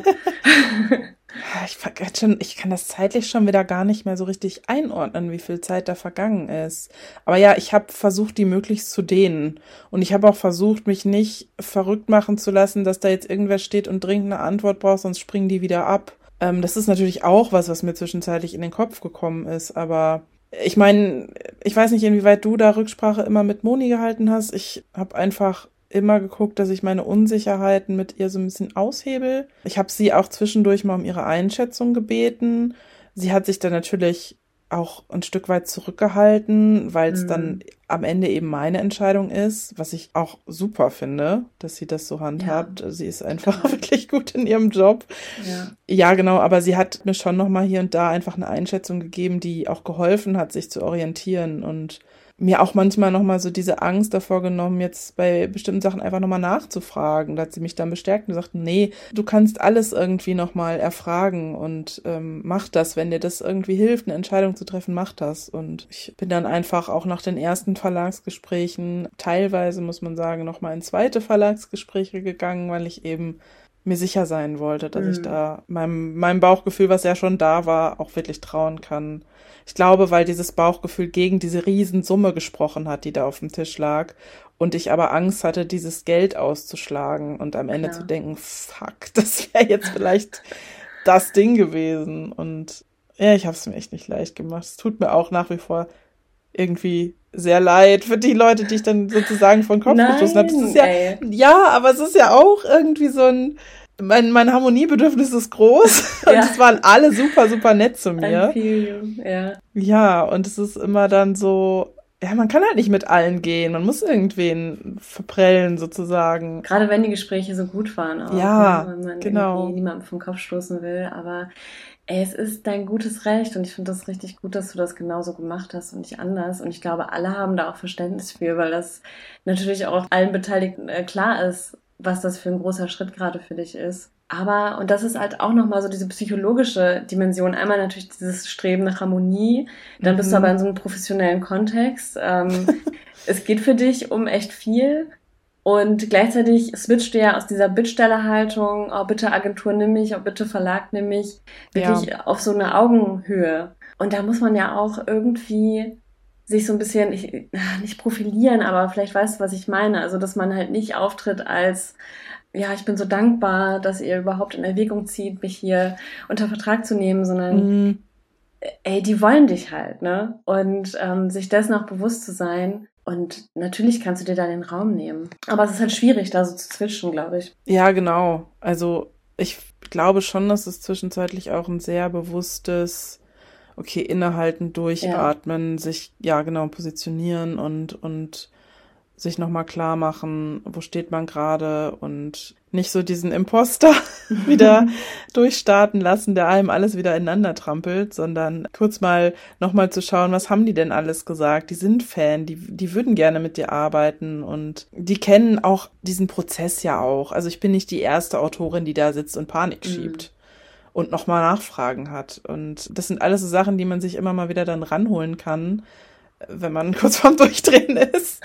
ich, schon, ich kann das zeitlich schon wieder gar nicht mehr so richtig einordnen, wie viel Zeit da vergangen ist. Aber ja, ich habe versucht, die möglichst zu dehnen. Und ich habe auch versucht, mich nicht verrückt machen zu lassen, dass da jetzt irgendwer steht und dringend eine Antwort braucht, sonst springen die wieder ab. Ähm, das ist natürlich auch was, was mir zwischenzeitlich in den Kopf gekommen ist, aber ich meine, ich weiß nicht, inwieweit du da Rücksprache immer mit Moni gehalten hast. Ich habe einfach immer geguckt, dass ich meine Unsicherheiten mit ihr so ein bisschen aushebel. Ich habe sie auch zwischendurch mal um ihre Einschätzung gebeten. Sie hat sich dann natürlich auch ein Stück weit zurückgehalten, weil es mhm. dann am Ende eben meine Entscheidung ist, was ich auch super finde, dass sie das so handhabt. Ja. Sie ist einfach wirklich gut in ihrem Job. Ja. ja, genau, aber sie hat mir schon noch mal hier und da einfach eine Einschätzung gegeben, die auch geholfen hat, sich zu orientieren und mir auch manchmal nochmal so diese Angst davor genommen, jetzt bei bestimmten Sachen einfach nochmal nachzufragen. Da hat sie mich dann bestärkt und gesagt, nee, du kannst alles irgendwie nochmal erfragen und ähm, mach das, wenn dir das irgendwie hilft, eine Entscheidung zu treffen, mach das. Und ich bin dann einfach auch nach den ersten Verlagsgesprächen teilweise, muss man sagen, nochmal in zweite Verlagsgespräche gegangen, weil ich eben mir sicher sein wollte, dass mhm. ich da meinem, meinem Bauchgefühl, was ja schon da war, auch wirklich trauen kann. Ich glaube, weil dieses Bauchgefühl gegen diese Riesensumme gesprochen hat, die da auf dem Tisch lag. Und ich aber Angst hatte, dieses Geld auszuschlagen und am Ende ja. zu denken, fuck, das wäre jetzt vielleicht das Ding gewesen. Und ja, ich habe es mir echt nicht leicht gemacht. Es tut mir auch nach wie vor irgendwie sehr leid für die Leute, die ich dann sozusagen von Kopf Nein, gestoßen habe. Ja, ja, aber es ist ja auch irgendwie so ein, mein, mein Harmoniebedürfnis ist groß ja. und es waren alle super, super nett zu mir. Ja. ja, und es ist immer dann so, ja, man kann halt nicht mit allen gehen. Man muss irgendwen verprellen, sozusagen. Gerade wenn die Gespräche so gut waren. Auch, ja, ne? wenn man genau. niemandem vom Kopf stoßen will. Aber es ist dein gutes Recht und ich finde das richtig gut, dass du das genauso gemacht hast und nicht anders. Und ich glaube, alle haben da auch Verständnis für, weil das natürlich auch allen Beteiligten äh, klar ist, was das für ein großer Schritt gerade für dich ist. Aber, und das ist halt auch nochmal so diese psychologische Dimension. Einmal natürlich dieses Streben nach Harmonie, dann bist du mhm. aber in so einem professionellen Kontext. Ähm, es geht für dich um echt viel. Und gleichzeitig switcht ja aus dieser Bittstellerhaltung, oh bitte Agentur nimm mich, oh bitte Verlag nimm mich, wirklich ja. auf so eine Augenhöhe. Und da muss man ja auch irgendwie sich so ein bisschen, ich, nicht profilieren, aber vielleicht weißt du, was ich meine. Also, dass man halt nicht auftritt als ja, ich bin so dankbar, dass ihr überhaupt in Erwägung zieht, mich hier unter Vertrag zu nehmen, sondern mhm. ey, die wollen dich halt, ne? Und ähm, sich dessen auch bewusst zu sein. Und natürlich kannst du dir da den Raum nehmen. Aber es ist halt schwierig, da so zu zwischen, glaube ich. Ja, genau. Also ich glaube schon, dass es zwischenzeitlich auch ein sehr bewusstes, okay, innehalten, durchatmen, ja. sich ja genau positionieren und und sich nochmal klar machen, wo steht man gerade und nicht so diesen Imposter wieder durchstarten lassen, der einem alles wieder ineinander trampelt, sondern kurz mal nochmal zu schauen, was haben die denn alles gesagt? Die sind Fan, die, die würden gerne mit dir arbeiten und die kennen auch diesen Prozess ja auch. Also ich bin nicht die erste Autorin, die da sitzt und Panik mhm. schiebt. Und nochmal Nachfragen hat. Und das sind alles so Sachen, die man sich immer mal wieder dann ranholen kann, wenn man kurz vorm Durchdrehen ist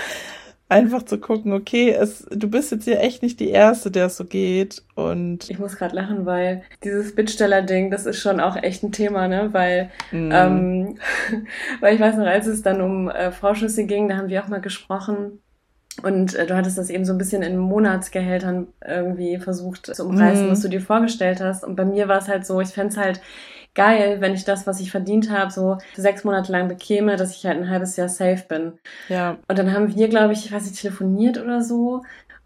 einfach zu gucken, okay, es, du bist jetzt hier echt nicht die Erste, der es so geht. Und ich muss gerade lachen, weil dieses Bittsteller-Ding, das ist schon auch echt ein Thema, ne? Weil, mm. ähm, weil ich weiß noch, als es dann um äh, Vorschüsse ging, da haben wir auch mal gesprochen. Und äh, du hattest das eben so ein bisschen in Monatsgehältern irgendwie versucht zu umreißen, mm. was du dir vorgestellt hast. Und bei mir war es halt so, ich fände halt geil, wenn ich das, was ich verdient habe, so sechs Monate lang bekäme, dass ich halt ein halbes Jahr safe bin. Ja. Und dann haben wir, glaube ich, ich weiß nicht, telefoniert oder so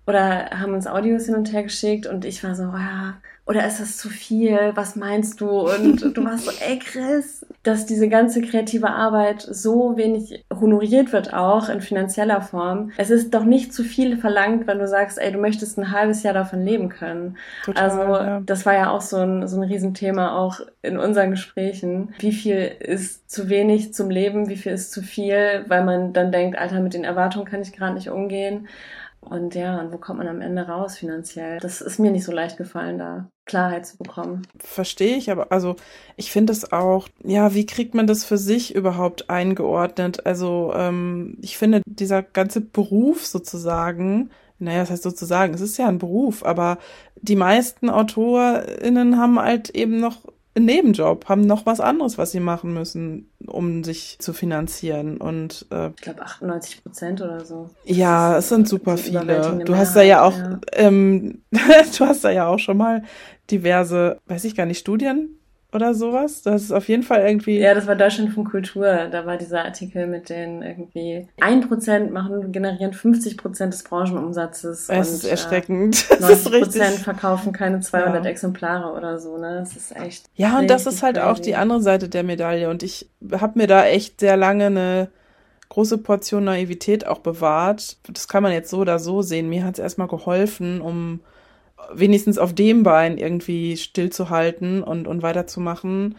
oder haben uns Audios hin und her geschickt und ich war so, ja, oder ist das zu viel? Was meinst du? Und du warst so, ey Chris, dass diese ganze kreative Arbeit so wenig honoriert wird, auch in finanzieller Form. Es ist doch nicht zu viel verlangt, wenn du sagst, ey, du möchtest ein halbes Jahr davon leben können. Total, also ja. das war ja auch so ein, so ein Riesenthema auch in unseren Gesprächen. Wie viel ist zu wenig zum Leben? Wie viel ist zu viel? Weil man dann denkt, Alter, mit den Erwartungen kann ich gerade nicht umgehen. Und ja, und wo kommt man am Ende raus finanziell? Das ist mir nicht so leicht gefallen, da Klarheit zu bekommen. Verstehe ich, aber also ich finde es auch, ja, wie kriegt man das für sich überhaupt eingeordnet? Also ähm, ich finde, dieser ganze Beruf sozusagen, naja, das heißt sozusagen, es ist ja ein Beruf, aber die meisten AutorInnen haben halt eben noch einen Nebenjob, haben noch was anderes, was sie machen müssen, um sich zu finanzieren. Und äh, ich glaube 98 Prozent oder so. Ja, es sind super viele. Du hast da ja auch, ja. Ähm, du hast da ja auch schon mal diverse, weiß ich gar nicht, Studien oder sowas. Das ist auf jeden Fall irgendwie. Ja, das war Deutschland von Kultur. Da war dieser Artikel mit den irgendwie ein Prozent machen, generieren 50 Prozent des Branchenumsatzes. Es und, ist erschreckend. Äh, 90 Prozent verkaufen keine 200 ja. Exemplare oder so, ne? Das ist echt. Ja, und das ist halt crazy. auch die andere Seite der Medaille. Und ich habe mir da echt sehr lange eine große Portion Naivität auch bewahrt. Das kann man jetzt so oder so sehen. Mir hat es erstmal geholfen, um wenigstens auf dem Bein irgendwie stillzuhalten und, und weiterzumachen.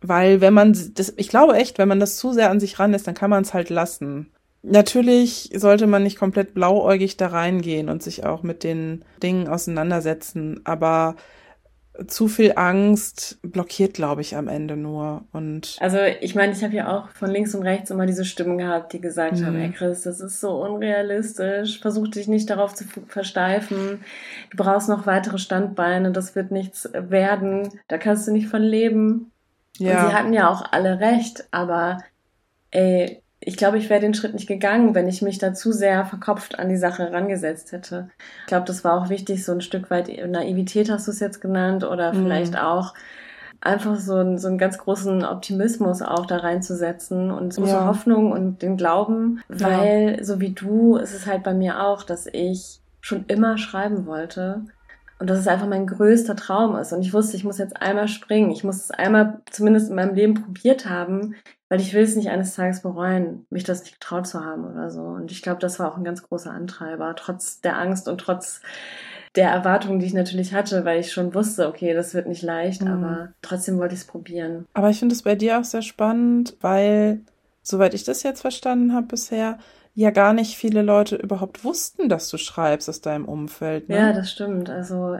Weil wenn man das, ich glaube echt, wenn man das zu sehr an sich ranlässt, dann kann man es halt lassen. Natürlich sollte man nicht komplett blauäugig da reingehen und sich auch mit den Dingen auseinandersetzen, aber zu viel Angst blockiert, glaube ich, am Ende nur. Und also ich meine, ich habe ja auch von links und rechts immer diese Stimmen gehabt, die gesagt mhm. haben, ey Chris, das ist so unrealistisch, versuch dich nicht darauf zu versteifen, du brauchst noch weitere Standbeine, das wird nichts werden, da kannst du nicht von leben. Ja. Und sie hatten ja auch alle recht, aber ey, ich glaube, ich wäre den Schritt nicht gegangen, wenn ich mich da zu sehr verkopft an die Sache herangesetzt hätte. Ich glaube, das war auch wichtig, so ein Stück weit Naivität hast du es jetzt genannt oder mhm. vielleicht auch einfach so, ein, so einen ganz großen Optimismus auch da reinzusetzen und so ja. Hoffnung und den Glauben, weil ja. so wie du ist es halt bei mir auch, dass ich schon immer schreiben wollte und dass es einfach mein größter Traum ist und ich wusste, ich muss jetzt einmal springen, ich muss es einmal zumindest in meinem Leben probiert haben, weil ich will es nicht eines Tages bereuen, mich das nicht getraut zu haben oder so. Und ich glaube, das war auch ein ganz großer Antreiber, trotz der Angst und trotz der Erwartungen, die ich natürlich hatte, weil ich schon wusste, okay, das wird nicht leicht, mhm. aber trotzdem wollte ich es probieren. Aber ich finde es bei dir auch sehr spannend, weil, soweit ich das jetzt verstanden habe bisher, ja gar nicht viele Leute überhaupt wussten, dass du schreibst aus deinem Umfeld. Ne? Ja, das stimmt. Also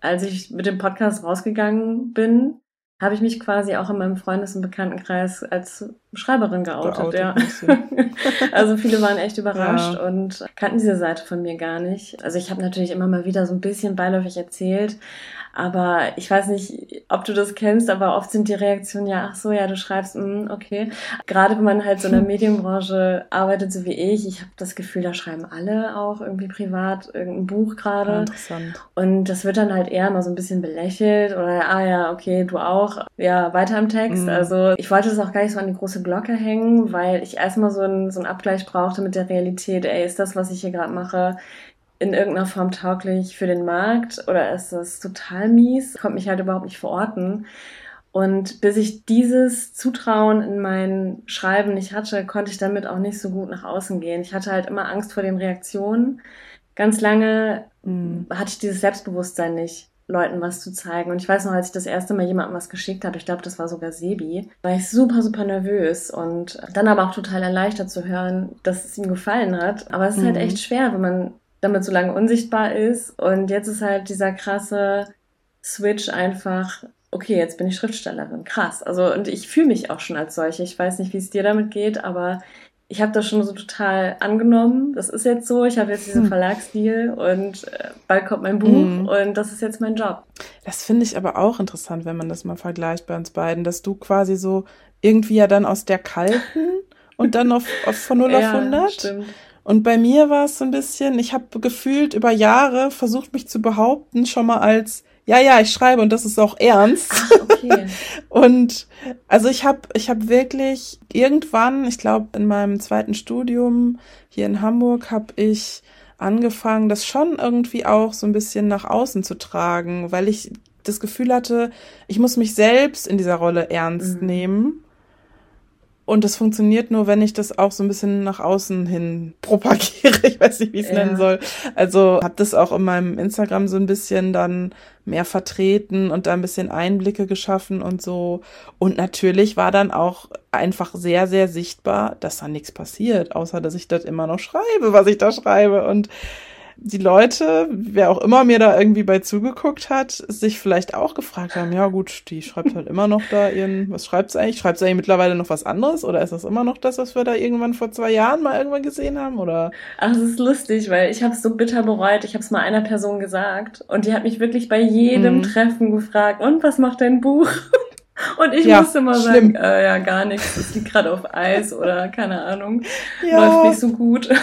als ich mit dem Podcast rausgegangen bin, habe ich mich quasi auch in meinem Freundes- und Bekanntenkreis als Schreiberin geoutet, geoutet ja. also viele waren echt überrascht ja. und kannten diese Seite von mir gar nicht. Also ich habe natürlich immer mal wieder so ein bisschen beiläufig erzählt, aber ich weiß nicht, ob du das kennst, aber oft sind die Reaktionen ja, ach so, ja, du schreibst, mh, okay. Gerade wenn man halt so in der Medienbranche arbeitet, so wie ich, ich habe das Gefühl, da schreiben alle auch irgendwie privat irgendein Buch gerade. interessant. Und das wird dann halt eher mal so ein bisschen belächelt oder, ah ja, okay, du auch. Ja, weiter im Text. Mhm. Also ich wollte das auch gar nicht so an die große Glocke hängen, weil ich erstmal so einen, so einen Abgleich brauchte mit der Realität. Ey, ist das, was ich hier gerade mache, in irgendeiner Form tauglich für den Markt oder ist das total mies? Konnte mich halt überhaupt nicht verorten. Und bis ich dieses Zutrauen in mein Schreiben nicht hatte, konnte ich damit auch nicht so gut nach außen gehen. Ich hatte halt immer Angst vor den Reaktionen. Ganz lange mhm. hatte ich dieses Selbstbewusstsein nicht, Leuten was zu zeigen. Und ich weiß noch, als ich das erste Mal jemandem was geschickt habe, ich glaube, das war sogar Sebi, war ich super, super nervös und dann aber auch total erleichtert zu hören, dass es ihm gefallen hat. Aber es ist halt mhm. halt echt schwer, wenn man damit so lange unsichtbar ist. Und jetzt ist halt dieser krasse Switch einfach, okay, jetzt bin ich Schriftstellerin. Krass. Also, und ich fühle mich auch schon als solche. Ich weiß nicht, wie es dir damit geht, aber ich habe das schon so total angenommen. Das ist jetzt so. Ich habe jetzt diesen hm. Verlagsdeal und äh, bald kommt mein Buch hm. und das ist jetzt mein Job. Das finde ich aber auch interessant, wenn man das mal vergleicht bei uns beiden, dass du quasi so irgendwie ja dann aus der kalten und dann auf, auf von 0 auf 100 stimmt. Und bei mir war es so ein bisschen, ich habe gefühlt über Jahre versucht, mich zu behaupten, schon mal als, ja, ja, ich schreibe und das ist auch ernst. Ach, okay. und also ich habe ich hab wirklich irgendwann, ich glaube in meinem zweiten Studium hier in Hamburg, habe ich angefangen, das schon irgendwie auch so ein bisschen nach außen zu tragen, weil ich das Gefühl hatte, ich muss mich selbst in dieser Rolle ernst mhm. nehmen und das funktioniert nur, wenn ich das auch so ein bisschen nach außen hin propagiere. Ich weiß nicht, wie ich es ja. nennen soll. Also habe das auch in meinem Instagram so ein bisschen dann mehr vertreten und da ein bisschen Einblicke geschaffen und so. Und natürlich war dann auch einfach sehr, sehr sichtbar, dass da nichts passiert, außer dass ich das immer noch schreibe, was ich da schreibe. Und die Leute, wer auch immer mir da irgendwie bei zugeguckt hat, sich vielleicht auch gefragt haben, ja gut, die schreibt halt immer noch da ihren, was schreibt sie eigentlich? Schreibt sie eigentlich mittlerweile noch was anderes? Oder ist das immer noch das, was wir da irgendwann vor zwei Jahren mal irgendwann gesehen haben? Oder? Ach, das ist lustig, weil ich habe es so bitter bereut. Ich habe es mal einer Person gesagt und die hat mich wirklich bei jedem mhm. Treffen gefragt, und was macht dein Buch? Und ich ja, musste mal schlimm. sagen, äh, ja, gar nichts, das liegt gerade auf Eis oder keine Ahnung, ja. läuft nicht so gut.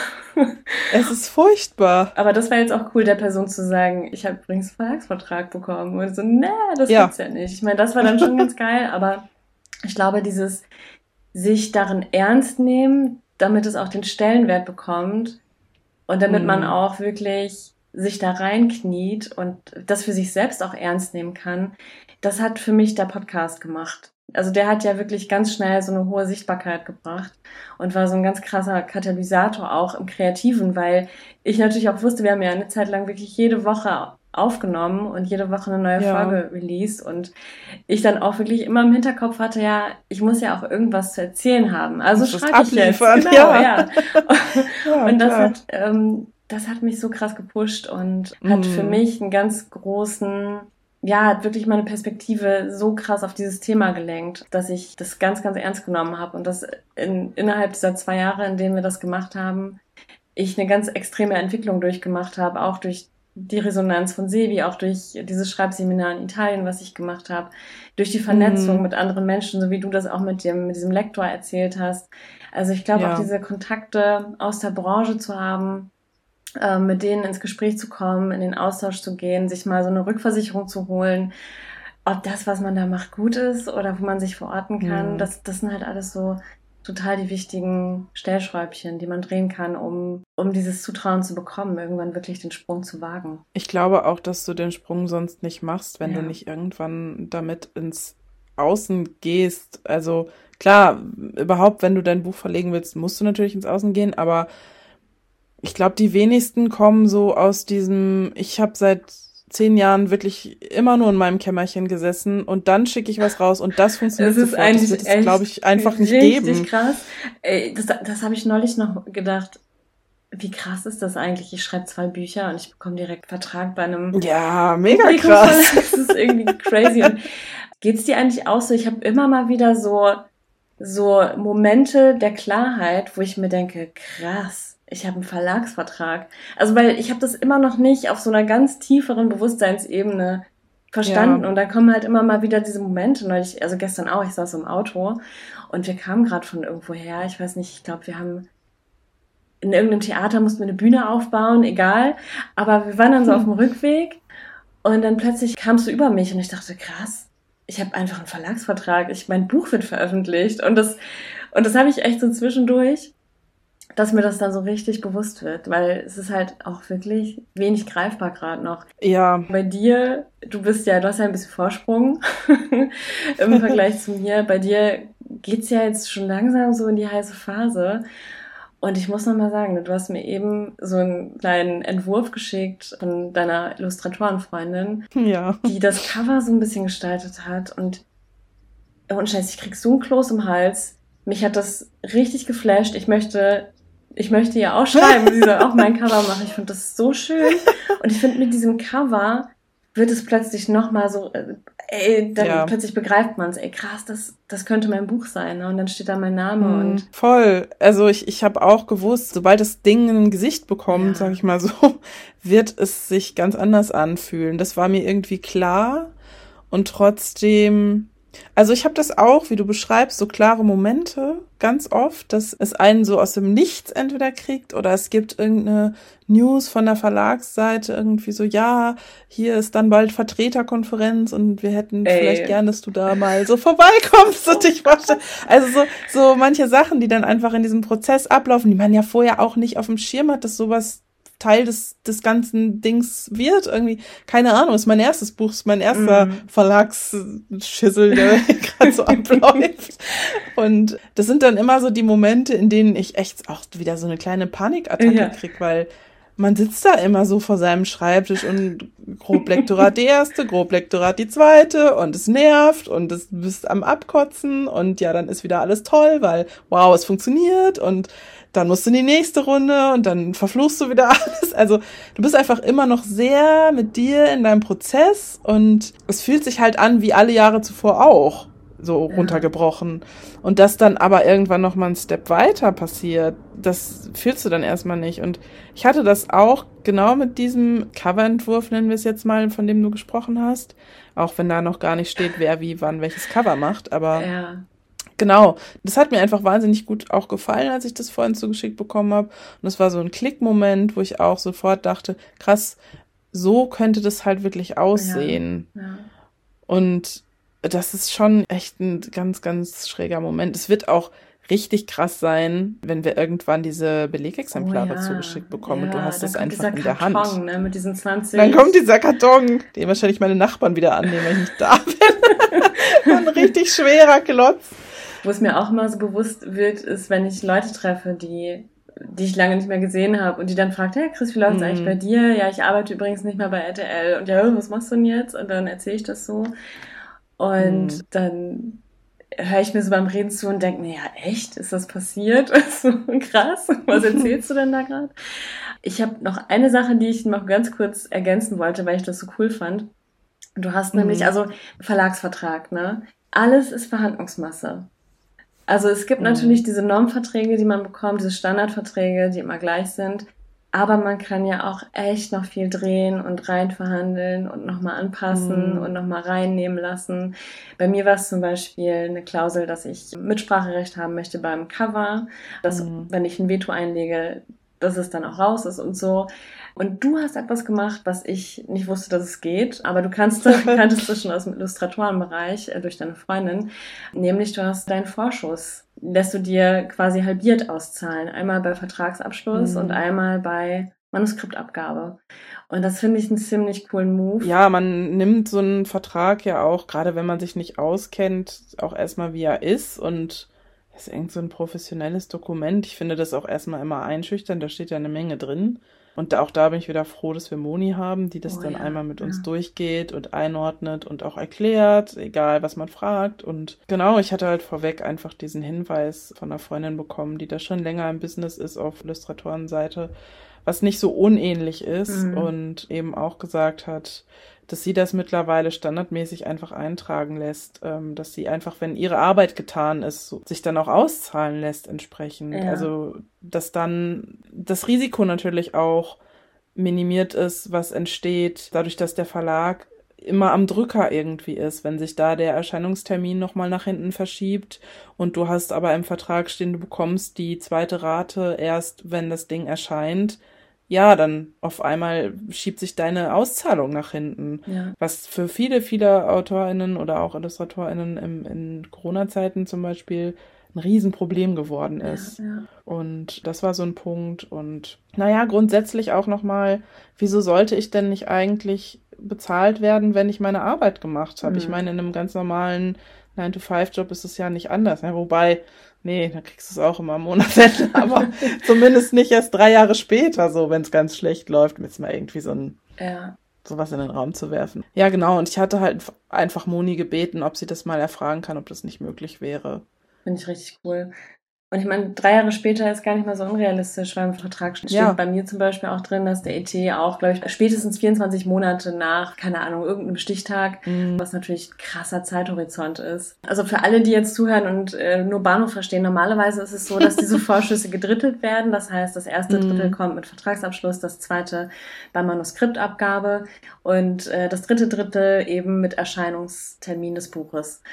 Es ist furchtbar. Aber das war jetzt auch cool, der Person zu sagen, ich habe übrigens einen Verlagsvertrag bekommen. Und so, nee, das ja. gibt's ja nicht. Ich meine, das war dann schon ganz geil, aber ich glaube, dieses sich darin ernst nehmen, damit es auch den Stellenwert bekommt und damit mhm. man auch wirklich sich da reinkniet und das für sich selbst auch ernst nehmen kann, das hat für mich der Podcast gemacht. Also der hat ja wirklich ganz schnell so eine hohe Sichtbarkeit gebracht und war so ein ganz krasser Katalysator auch im Kreativen, weil ich natürlich auch wusste, wir haben ja eine Zeit lang wirklich jede Woche aufgenommen und jede Woche eine neue ja. Folge released und ich dann auch wirklich immer im Hinterkopf hatte, ja, ich muss ja auch irgendwas zu erzählen haben. Also schreibe ich jetzt. Genau, ja. ja. ja und das hat, ähm, das hat mich so krass gepusht und hat für mhm. mich einen ganz großen ja, hat wirklich meine Perspektive so krass auf dieses Thema gelenkt, dass ich das ganz, ganz ernst genommen habe und dass in, innerhalb dieser zwei Jahre, in denen wir das gemacht haben, ich eine ganz extreme Entwicklung durchgemacht habe, auch durch die Resonanz von Sevi, auch durch dieses Schreibseminar in Italien, was ich gemacht habe, durch die Vernetzung mhm. mit anderen Menschen, so wie du das auch mit dem mit diesem Lektor erzählt hast. Also ich glaube ja. auch diese Kontakte aus der Branche zu haben, äh, mit denen ins Gespräch zu kommen, in den Austausch zu gehen, sich mal so eine Rückversicherung zu holen, ob das, was man da macht, gut ist oder wo man sich verorten kann. Mhm. Das, das sind halt alles so total die wichtigen Stellschräubchen, die man drehen kann, um, um dieses Zutrauen zu bekommen, irgendwann wirklich den Sprung zu wagen. Ich glaube auch, dass du den Sprung sonst nicht machst, wenn ja. du nicht irgendwann damit ins Außen gehst. Also klar, überhaupt, wenn du dein Buch verlegen willst, musst du natürlich ins Außen gehen, aber Ich glaube, die wenigsten kommen so aus diesem, ich habe seit zehn Jahren wirklich immer nur in meinem Kämmerchen gesessen und dann schicke ich was raus und das funktioniert das ist sofort. Das wird es, glaube ich, einfach nicht geben. Richtig krass. Ey, das das habe ich neulich noch gedacht. Wie krass ist das eigentlich? Ich schreibe zwei Bücher und ich bekomme direkt Vertrag bei einem. Ja, mega krass. Das ist irgendwie crazy. Und geht's dir eigentlich auch so? Ich habe immer mal wieder so so Momente der Klarheit, wo ich mir denke, krass, ich habe einen Verlagsvertrag. Also weil ich habe das immer noch nicht auf so einer ganz tieferen Bewusstseinsebene verstanden. Ja. und da kommen halt immer mal wieder diese Momente, neulich, also gestern auch, ich saß im Auto und wir kamen gerade von irgendwo her, ich weiß nicht, ich glaube, wir haben in irgendeinem Theater mussten wir eine Bühne aufbauen, egal, aber wir waren dann so auf dem Rückweg und dann plötzlich kamst du über mich und ich dachte, krass, ich habe einfach einen Verlagsvertrag, ich mein Buch wird veröffentlicht. Und das und das habe ich echt so zwischendurch dass mir das dann so richtig bewusst wird, weil es ist halt auch wirklich wenig greifbar gerade noch. Ja. Bei dir, du bist ja, du hast ja ein bisschen Vorsprung im Vergleich zu mir. Bei dir geht's ja jetzt schon langsam so in die heiße Phase. Und ich muss noch mal sagen, du hast mir eben so einen kleinen Entwurf geschickt von deiner Illustratorenfreundin, ja. die das Cover so ein bisschen gestaltet hat. Und, und scheiße, ich krieg so einen Kloß im Hals. Mich hat das richtig geflasht. Ich möchte ich möchte ja auch schreiben, sie soll auch mein Cover machen. Ich finde das so schön. Und ich finde, mit diesem Cover wird es plötzlich nochmal so, äh, ey, dann ja. plötzlich begreift man es, ey, krass, das, das könnte mein Buch sein. Ne? Und dann steht da mein Name mhm. und. Voll. Also ich, ich habe auch gewusst, sobald das Ding ein Gesicht bekommt, ja. sag ich mal so, wird es sich ganz anders anfühlen. Das war mir irgendwie klar. Und trotzdem also ich habe das auch, wie du beschreibst, so klare Momente ganz oft, dass es einen so aus dem Nichts entweder kriegt oder es gibt irgendeine News von der Verlagsseite irgendwie so, ja, hier ist dann bald Vertreterkonferenz und wir hätten Ey. vielleicht gern, dass du da mal so vorbeikommst und dich vorstellst. Also so, so manche Sachen, die dann einfach in diesem Prozess ablaufen, die man ja vorher auch nicht auf dem Schirm hat, dass sowas Teil des, des ganzen Dings wird. Irgendwie, keine Ahnung, ist mein erstes Buch, ist mein erster mm. Verlagsschissel, der gerade so abläuft. Und das sind dann immer so die Momente, in denen ich echt auch wieder so eine kleine Panikattacke ja. krieg, weil man sitzt da immer so vor seinem Schreibtisch und Groblektorat die erste, Groblektorat die zweite und es nervt und es bist am Abkotzen und ja, dann ist wieder alles toll, weil wow, es funktioniert und dann musst du in die nächste Runde und dann verfluchst du wieder alles. Also du bist einfach immer noch sehr mit dir in deinem Prozess und es fühlt sich halt an wie alle Jahre zuvor auch so runtergebrochen. Und dass dann aber irgendwann noch mal ein Step weiter passiert, das fühlst du dann erstmal nicht. Und ich hatte das auch genau mit diesem Coverentwurf, nennen wir es jetzt mal, von dem du gesprochen hast. Auch wenn da noch gar nicht steht, wer wie wann welches Cover macht. Aber ja. Genau, das hat mir einfach wahnsinnig gut auch gefallen, als ich das vorhin zugeschickt bekommen habe. Und es war so ein Klickmoment, wo ich auch sofort dachte, krass, so könnte das halt wirklich aussehen. Ja, ja. Und das ist schon echt ein ganz, ganz schräger Moment. Es wird auch richtig krass sein, wenn wir irgendwann diese Belegexemplare oh ja. zugeschickt bekommen und du hast es einfach in der Karton, Hand. Ne, mit diesen 20. Dann kommt dieser Karton, den wahrscheinlich meine Nachbarn wieder annehmen, wenn ich nicht da bin. ein richtig schwerer Klotz. Wo es mir auch immer so bewusst wird, ist, wenn ich Leute treffe, die die ich lange nicht mehr gesehen habe und die dann fragt, hey Chris, wie läuft's mhm. eigentlich bei dir? Ja, ich arbeite übrigens nicht mehr bei RTL und ja, was machst du denn jetzt? Und dann erzähle ich das so und mhm. dann höre ich mir so beim Reden zu und denke mir, ja, echt? Ist das passiert? so krass. Was erzählst du denn da gerade? Ich habe noch eine Sache, die ich noch ganz kurz ergänzen wollte, weil ich das so cool fand. Du hast mhm. nämlich, also Verlagsvertrag, ne? Alles ist Verhandlungsmasse. Also es gibt mhm. natürlich diese Normverträge, die man bekommt, diese Standardverträge, die immer gleich sind. Aber man kann ja auch echt noch viel drehen und rein verhandeln und nochmal anpassen mhm. und nochmal reinnehmen lassen. Bei mir war es zum Beispiel eine Klausel, dass ich Mitspracherecht haben möchte beim Cover, dass mhm. wenn ich ein Veto einlege, dass es dann auch raus ist und so. Und du hast etwas gemacht, was ich nicht wusste, dass es geht, aber du kannst, kanntest das schon aus dem Illustratorenbereich äh, durch deine Freundin. Nämlich du hast deinen Vorschuss, lässt du dir quasi halbiert auszahlen. Einmal bei Vertragsabschluss mhm. und einmal bei Manuskriptabgabe. Und das finde ich einen ziemlich coolen Move. Ja, man nimmt so einen Vertrag ja auch, gerade wenn man sich nicht auskennt, auch erstmal wie er ist und das ist irgend so ein professionelles Dokument. Ich finde das auch erstmal immer einschüchtern, da steht ja eine Menge drin. Und auch da bin ich wieder froh, dass wir Moni haben, die das oh, dann ja, einmal mit ja. uns durchgeht und einordnet und auch erklärt, egal was man fragt. Und genau, ich hatte halt vorweg einfach diesen Hinweis von einer Freundin bekommen, die da schon länger im Business ist auf Illustratorenseite, was nicht so unähnlich ist mhm. und eben auch gesagt hat, dass sie das mittlerweile standardmäßig einfach eintragen lässt, ähm, dass sie einfach, wenn ihre Arbeit getan ist, so, sich dann auch auszahlen lässt entsprechend. Ja. Also, dass dann das Risiko natürlich auch minimiert ist, was entsteht, dadurch, dass der Verlag immer am Drücker irgendwie ist, wenn sich da der Erscheinungstermin nochmal nach hinten verschiebt und du hast aber im Vertrag stehen, du bekommst die zweite Rate erst, wenn das Ding erscheint, ja, dann auf einmal schiebt sich deine Auszahlung nach hinten. Ja. Was für viele, viele AutorInnen oder auch IllustratorInnen im, in Corona-Zeiten zum Beispiel ein Riesenproblem geworden ist. Ja, ja. Und das war so ein Punkt. Und naja, grundsätzlich auch nochmal, wieso sollte ich denn nicht eigentlich bezahlt werden, wenn ich meine Arbeit gemacht habe? Mhm. Ich meine, in einem ganz normalen 9-to-5-Job ist es ja nicht anders. Ja, wobei, Nee, dann kriegst du es auch immer am Monatsende, aber zumindest nicht erst drei Jahre später, so wenn es ganz schlecht läuft, mit mal irgendwie so ein ja. sowas in den Raum zu werfen. Ja, genau, und ich hatte halt einfach Moni gebeten, ob sie das mal erfragen kann, ob das nicht möglich wäre. Finde ich richtig cool. Und ich meine, drei Jahre später ist gar nicht mal so unrealistisch, weil im Vertrag steht ja. bei mir zum Beispiel auch drin, dass der ET auch, glaube ich, spätestens 24 Monate nach, keine Ahnung, irgendeinem Stichtag, mhm. was natürlich krasser Zeithorizont ist. Also für alle, die jetzt zuhören und äh, nur Bahnhof verstehen, normalerweise ist es so, dass diese Vorschüsse gedrittelt werden. Das heißt, das erste mhm. Drittel kommt mit Vertragsabschluss, das zweite bei Manuskriptabgabe und äh, das dritte Drittel eben mit Erscheinungstermin des Buches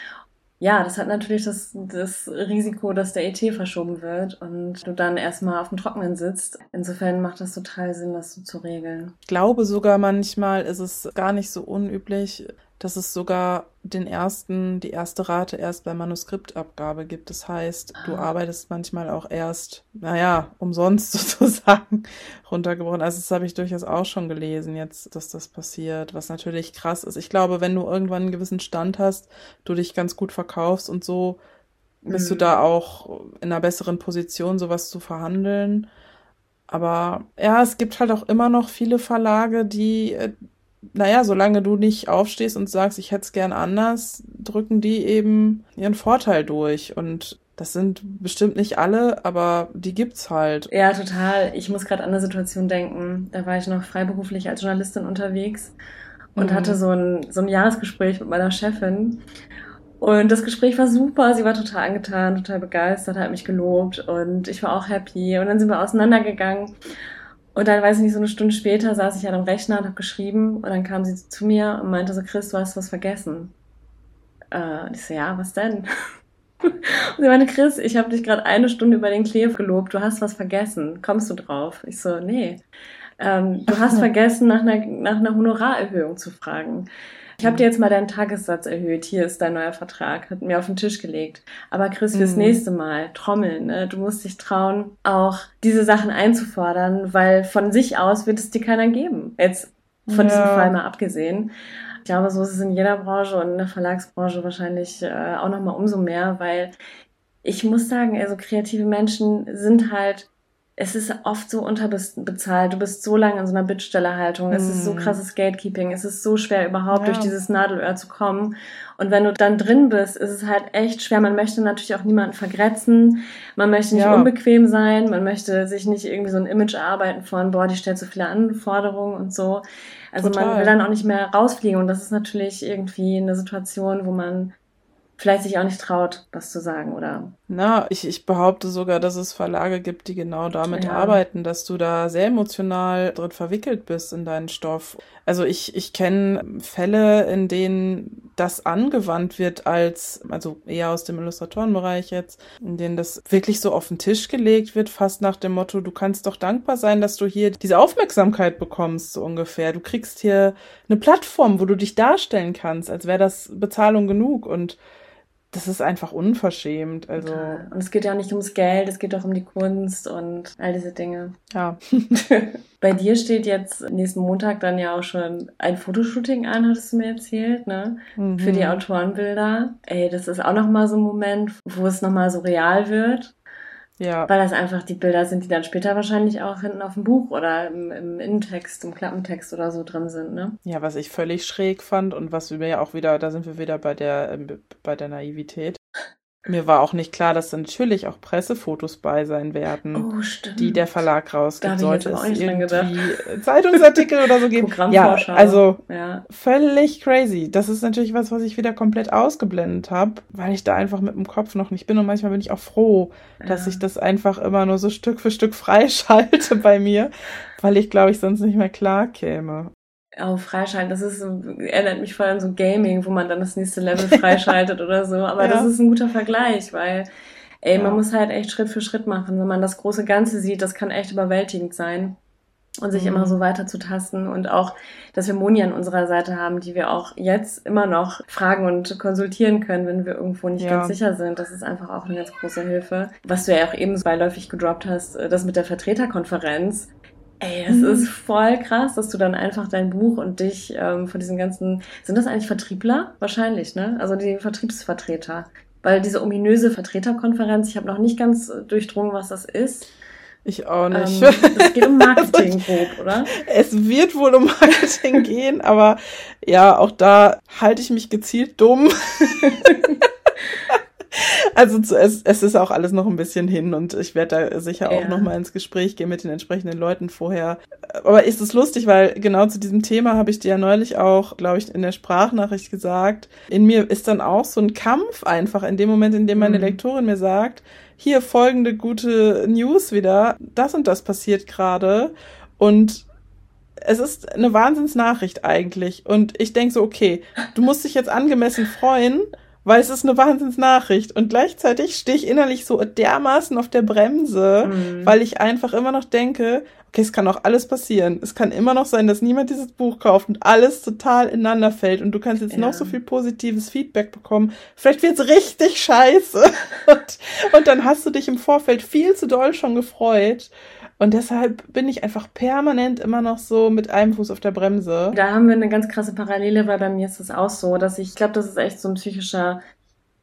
ja, das hat natürlich das, das Risiko, dass der ET verschoben wird und du dann erstmal auf dem Trockenen sitzt. Insofern macht das total Sinn, das so zu regeln. Ich glaube sogar manchmal ist es gar nicht so unüblich, dass es sogar den ersten, die erste Rate erst bei Manuskriptabgabe gibt. Das heißt, du ah. arbeitest manchmal auch erst, naja, umsonst sozusagen runtergebrochen. Also das habe ich durchaus auch schon gelesen jetzt, dass das passiert, was natürlich krass ist. Ich glaube, wenn du irgendwann einen gewissen Stand hast, du dich ganz gut verkaufst und so, bist mhm. du da auch in einer besseren Position, sowas zu verhandeln. Aber ja, es gibt halt auch immer noch viele Verlage, die äh, naja, solange du nicht aufstehst und sagst, ich hätte es gern anders, drücken die eben ihren Vorteil durch. Und das sind bestimmt nicht alle, aber die gibt's halt. Ja, total. Ich muss gerade an eine Situation denken. Da war ich noch freiberuflich als Journalistin unterwegs und mhm. hatte so ein, so ein Jahresgespräch mit meiner Chefin. Und das Gespräch war super. Sie war total angetan, total begeistert, hat mich gelobt und ich war auch happy. Und dann sind wir auseinandergegangen. Und dann, weiß ich nicht, so eine Stunde später saß ich an einem Rechner und habe geschrieben und dann kam sie zu mir und meinte so, Chris, du hast was vergessen. Äh, und ich so, ja, was denn? und sie meinte, Chris, ich habe dich gerade eine Stunde über den Klee gelobt, du hast was vergessen. Kommst du drauf? Ich so, nee. Ähm, du hast vergessen, nach einer, nach einer Honorarerhöhung zu fragen. Ich habe dir jetzt mal deinen Tagessatz erhöht. Hier ist dein neuer Vertrag. Hat mir auf den Tisch gelegt. Aber Chris, fürs mhm. nächste Mal trommeln. Ne? Du musst dich trauen, auch diese Sachen einzufordern, weil von sich aus wird es dir keiner geben. Jetzt von ja. diesem Fall mal abgesehen. Ich glaube, so ist es in jeder Branche und in der Verlagsbranche wahrscheinlich äh, auch nochmal umso mehr, weil ich muss sagen, also kreative Menschen sind halt es ist oft so unterbezahlt. Du bist so lange in so einer Bittstellerhaltung. Es ist so mhm. krasses Gatekeeping. Es ist so schwer, überhaupt ja. durch dieses Nadelöhr zu kommen. Und wenn du dann drin bist, ist es halt echt schwer. Man möchte natürlich auch niemanden vergrätzen. Man möchte nicht ja. unbequem sein. Man möchte sich nicht irgendwie so ein Image erarbeiten von, boah, die stellt so viele Anforderungen und so. Also Total. man will dann auch nicht mehr rausfliegen. Und das ist natürlich irgendwie eine Situation, wo man vielleicht sich auch nicht traut, was zu sagen, oder? Na, ich, ich behaupte sogar, dass es Verlage gibt, die genau damit ja. arbeiten, dass du da sehr emotional drin verwickelt bist in deinen Stoff. Also ich, ich kenne Fälle, in denen das angewandt wird als, also eher aus dem Illustratorenbereich jetzt, in denen das wirklich so auf den Tisch gelegt wird, fast nach dem Motto, du kannst doch dankbar sein, dass du hier diese Aufmerksamkeit bekommst, so ungefähr. Du kriegst hier eine Plattform, wo du dich darstellen kannst, als wäre das Bezahlung genug und das ist einfach unverschämt. Also und es geht ja nicht ums Geld, es geht auch um die Kunst und all diese Dinge. Ja. Bei dir steht jetzt nächsten Montag dann ja auch schon ein Fotoshooting an, hattest du mir erzählt, ne? Mhm. Für die Autorenbilder. Ey, das ist auch nochmal so ein Moment, wo es nochmal so real wird. Ja. Weil das einfach die Bilder sind, die dann später wahrscheinlich auch hinten auf dem Buch oder im, im Innentext, im Klappentext oder so drin sind, ne? Ja, was ich völlig schräg fand und was wir ja auch wieder, da sind wir wieder bei der, äh, bei der Naivität. Mir war auch nicht klar, dass natürlich auch Pressefotos bei sein werden, oh, die der Verlag rausgibt. Sollte es irgendwie Zeitungsartikel oder so geben. Ja, also ja. völlig crazy. Das ist natürlich was, was ich wieder komplett ausgeblendet habe, weil ich da einfach mit dem Kopf noch nicht bin. Und manchmal bin ich auch froh, ja. dass ich das einfach immer nur so Stück für Stück freischalte bei mir, weil ich glaube ich sonst nicht mehr klar käme. Oh, freischalten, das ist, erinnert mich voll an so Gaming, wo man dann das nächste Level freischaltet oder so. Aber ja. das ist ein guter Vergleich, weil, ey, ja. man muss halt echt Schritt für Schritt machen. Wenn man das große Ganze sieht, das kann echt überwältigend sein. Und sich mhm. immer so weiter zu tasten und auch, dass wir Moni an unserer Seite haben, die wir auch jetzt immer noch fragen und konsultieren können, wenn wir irgendwo nicht ja. ganz sicher sind. Das ist einfach auch eine ganz große Hilfe. Was du ja auch eben so beiläufig gedroppt hast, äh, das mit der Vertreterkonferenz, Ey, das mhm. ist voll krass, dass du dann einfach dein Buch und dich ähm, von diesen ganzen. Sind das eigentlich Vertriebler? Wahrscheinlich, ne? Also die Vertriebsvertreter. Weil diese ominöse Vertreterkonferenz, ich habe noch nicht ganz durchdrungen, was das ist. Ich auch nicht. Ähm, es geht um Marketing grob, oder? Es wird wohl um Marketing gehen, aber ja, auch da halte ich mich gezielt dumm. Also es, es ist auch alles noch ein bisschen hin und ich werde da sicher auch ja. noch mal ins Gespräch gehen mit den entsprechenden Leuten vorher. Aber ist es lustig, weil genau zu diesem Thema habe ich dir ja neulich auch, glaube ich, in der Sprachnachricht gesagt. In mir ist dann auch so ein Kampf einfach in dem Moment, in dem meine mhm. Lektorin mir sagt, hier folgende gute News wieder, das und das passiert gerade und es ist eine Wahnsinnsnachricht eigentlich. Und ich denke so, okay, du musst dich jetzt angemessen freuen, weil es ist eine Wahnsinnsnachricht. Und gleichzeitig stehe ich innerlich so dermaßen auf der Bremse, mhm. weil ich einfach immer noch denke, okay, es kann auch alles passieren. Es kann immer noch sein, dass niemand dieses Buch kauft und alles total ineinander fällt und du kannst jetzt ja. noch so viel positives Feedback bekommen. Vielleicht wird's richtig scheiße. und, und dann hast du dich im Vorfeld viel zu doll schon gefreut. Und deshalb bin ich einfach permanent immer noch so mit einem Fuß auf der Bremse. Da haben wir eine ganz krasse Parallele, weil bei mir ist es auch so, dass ich, ich glaube, das ist echt so ein psychischer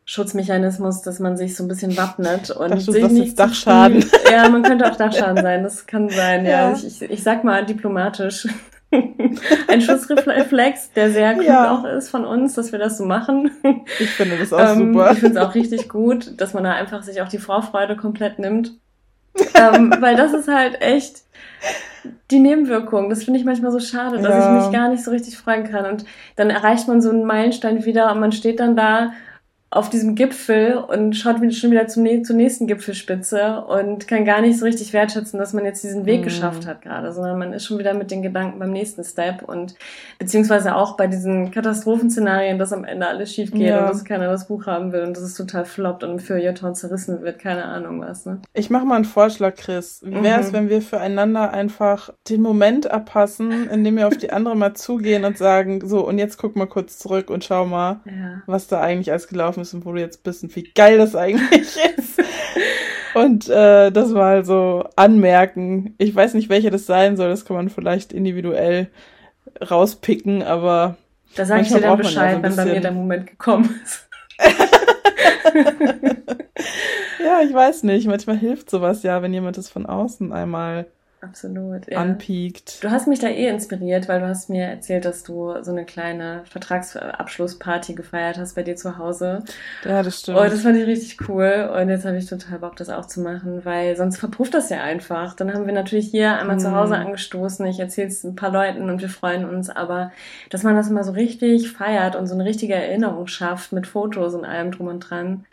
Schutzmechanismus, dass man sich so ein bisschen wappnet und Dachte, sich nicht Dachschaden. ja, man könnte auch Dachschaden sein, das kann sein, ja. ja. Ich, ich sag mal diplomatisch. ein Schutzreflex, der sehr klug ja. auch ist von uns, dass wir das so machen. Ich finde das auch ähm, super. Ich finde es auch richtig gut, dass man da einfach sich auch die Vorfreude komplett nimmt ähm, weil das ist halt echt die Nebenwirkung. Das finde ich manchmal so schade, dass ja. ich mich gar nicht so richtig freuen kann. Und dann erreicht man so einen Meilenstein wieder und man steht dann da auf diesem Gipfel und schaut schon wieder zum, zur nächsten Gipfelspitze und kann gar nicht so richtig wertschätzen, dass man jetzt diesen Weg mhm. geschafft hat gerade, sondern man ist schon wieder mit den Gedanken beim nächsten Step und beziehungsweise auch bei diesen Katastrophenszenarien, dass am Ende alles schief geht ja. und dass keiner das Buch haben will und dass es total floppt und im Feuilleton zerrissen wird, keine Ahnung was. Ne? Ich mache mal einen Vorschlag, Chris. Wie wäre es, mhm. wenn wir füreinander einfach den Moment abpassen, in dem wir auf die andere mal zugehen und sagen, so und jetzt guck mal kurz zurück und schau mal, ja. was da eigentlich alles gelaufen ist müssen, wo du jetzt bist und wie geil das eigentlich ist. und äh, das war also anmerken. Ich weiß nicht, welche das sein soll, das kann man vielleicht individuell rauspicken, aber. Da sage ich dir dann Bescheid, ja so wenn bei mir der Moment gekommen ist. ja, ich weiß nicht. Manchmal hilft sowas ja, wenn jemand das von außen einmal Absolut, ja. anpiekt. Du hast mich da eh inspiriert, weil du hast mir erzählt, dass du so eine kleine Vertragsabschlussparty gefeiert hast bei dir zu Hause. Ja, das stimmt. Und das fand ich richtig cool. Und jetzt habe ich total Bock, das auch zu machen, weil sonst verpufft das ja einfach. Dann haben wir natürlich hier einmal mm. zu Hause mhm. angestoßen. Ich erzähle es ein paar Leuten und wir freuen uns. Aber dass man das mal so richtig feiert und so eine richtige Erinnerung schafft mit Fotos und allem drum und dran,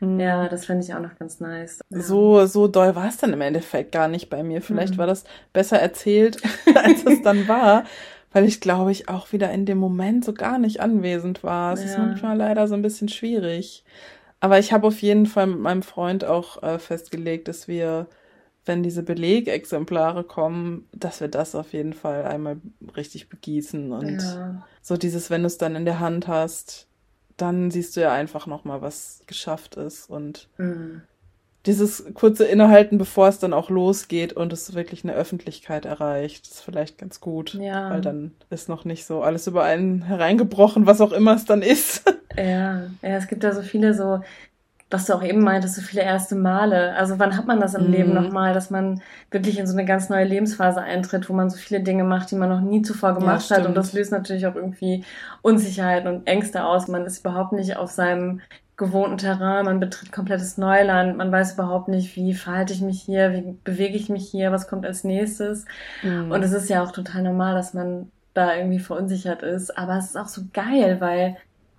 Mhm. Ja, das fände ich auch noch ganz nice. So, so doll war es dann im Endeffekt gar nicht bei mir. Vielleicht mhm. war das besser erzählt, als es dann war, weil ich glaube ich auch wieder in dem Moment so gar nicht anwesend war. Es ja. ist manchmal leider so ein bisschen schwierig. Aber ich habe auf jeden Fall mit meinem Freund auch äh, festgelegt, dass wir, wenn diese Belegexemplare kommen, dass wir das auf jeden Fall einmal richtig begießen und ja. so dieses, wenn du es dann in der Hand hast, dann siehst du ja einfach nochmal, was geschafft ist und mhm. dieses kurze Innehalten, bevor es dann auch losgeht und es wirklich eine Öffentlichkeit erreicht, ist vielleicht ganz gut, ja. weil dann ist noch nicht so alles über einen hereingebrochen, was auch immer es dann ist. Ja, ja, es gibt da so viele so was du auch eben meintest, so viele erste Male. Also wann hat man das im mhm. Leben nochmal, dass man wirklich in so eine ganz neue Lebensphase eintritt, wo man so viele Dinge macht, die man noch nie zuvor gemacht ja, hat. Und das löst natürlich auch irgendwie Unsicherheiten und Ängste aus. Man ist überhaupt nicht auf seinem gewohnten Terrain, man betritt komplettes Neuland, man weiß überhaupt nicht, wie verhalte ich mich hier, wie bewege ich mich hier, was kommt als nächstes. Mhm. Und es ist ja auch total normal, dass man da irgendwie verunsichert ist. Aber es ist auch so geil, weil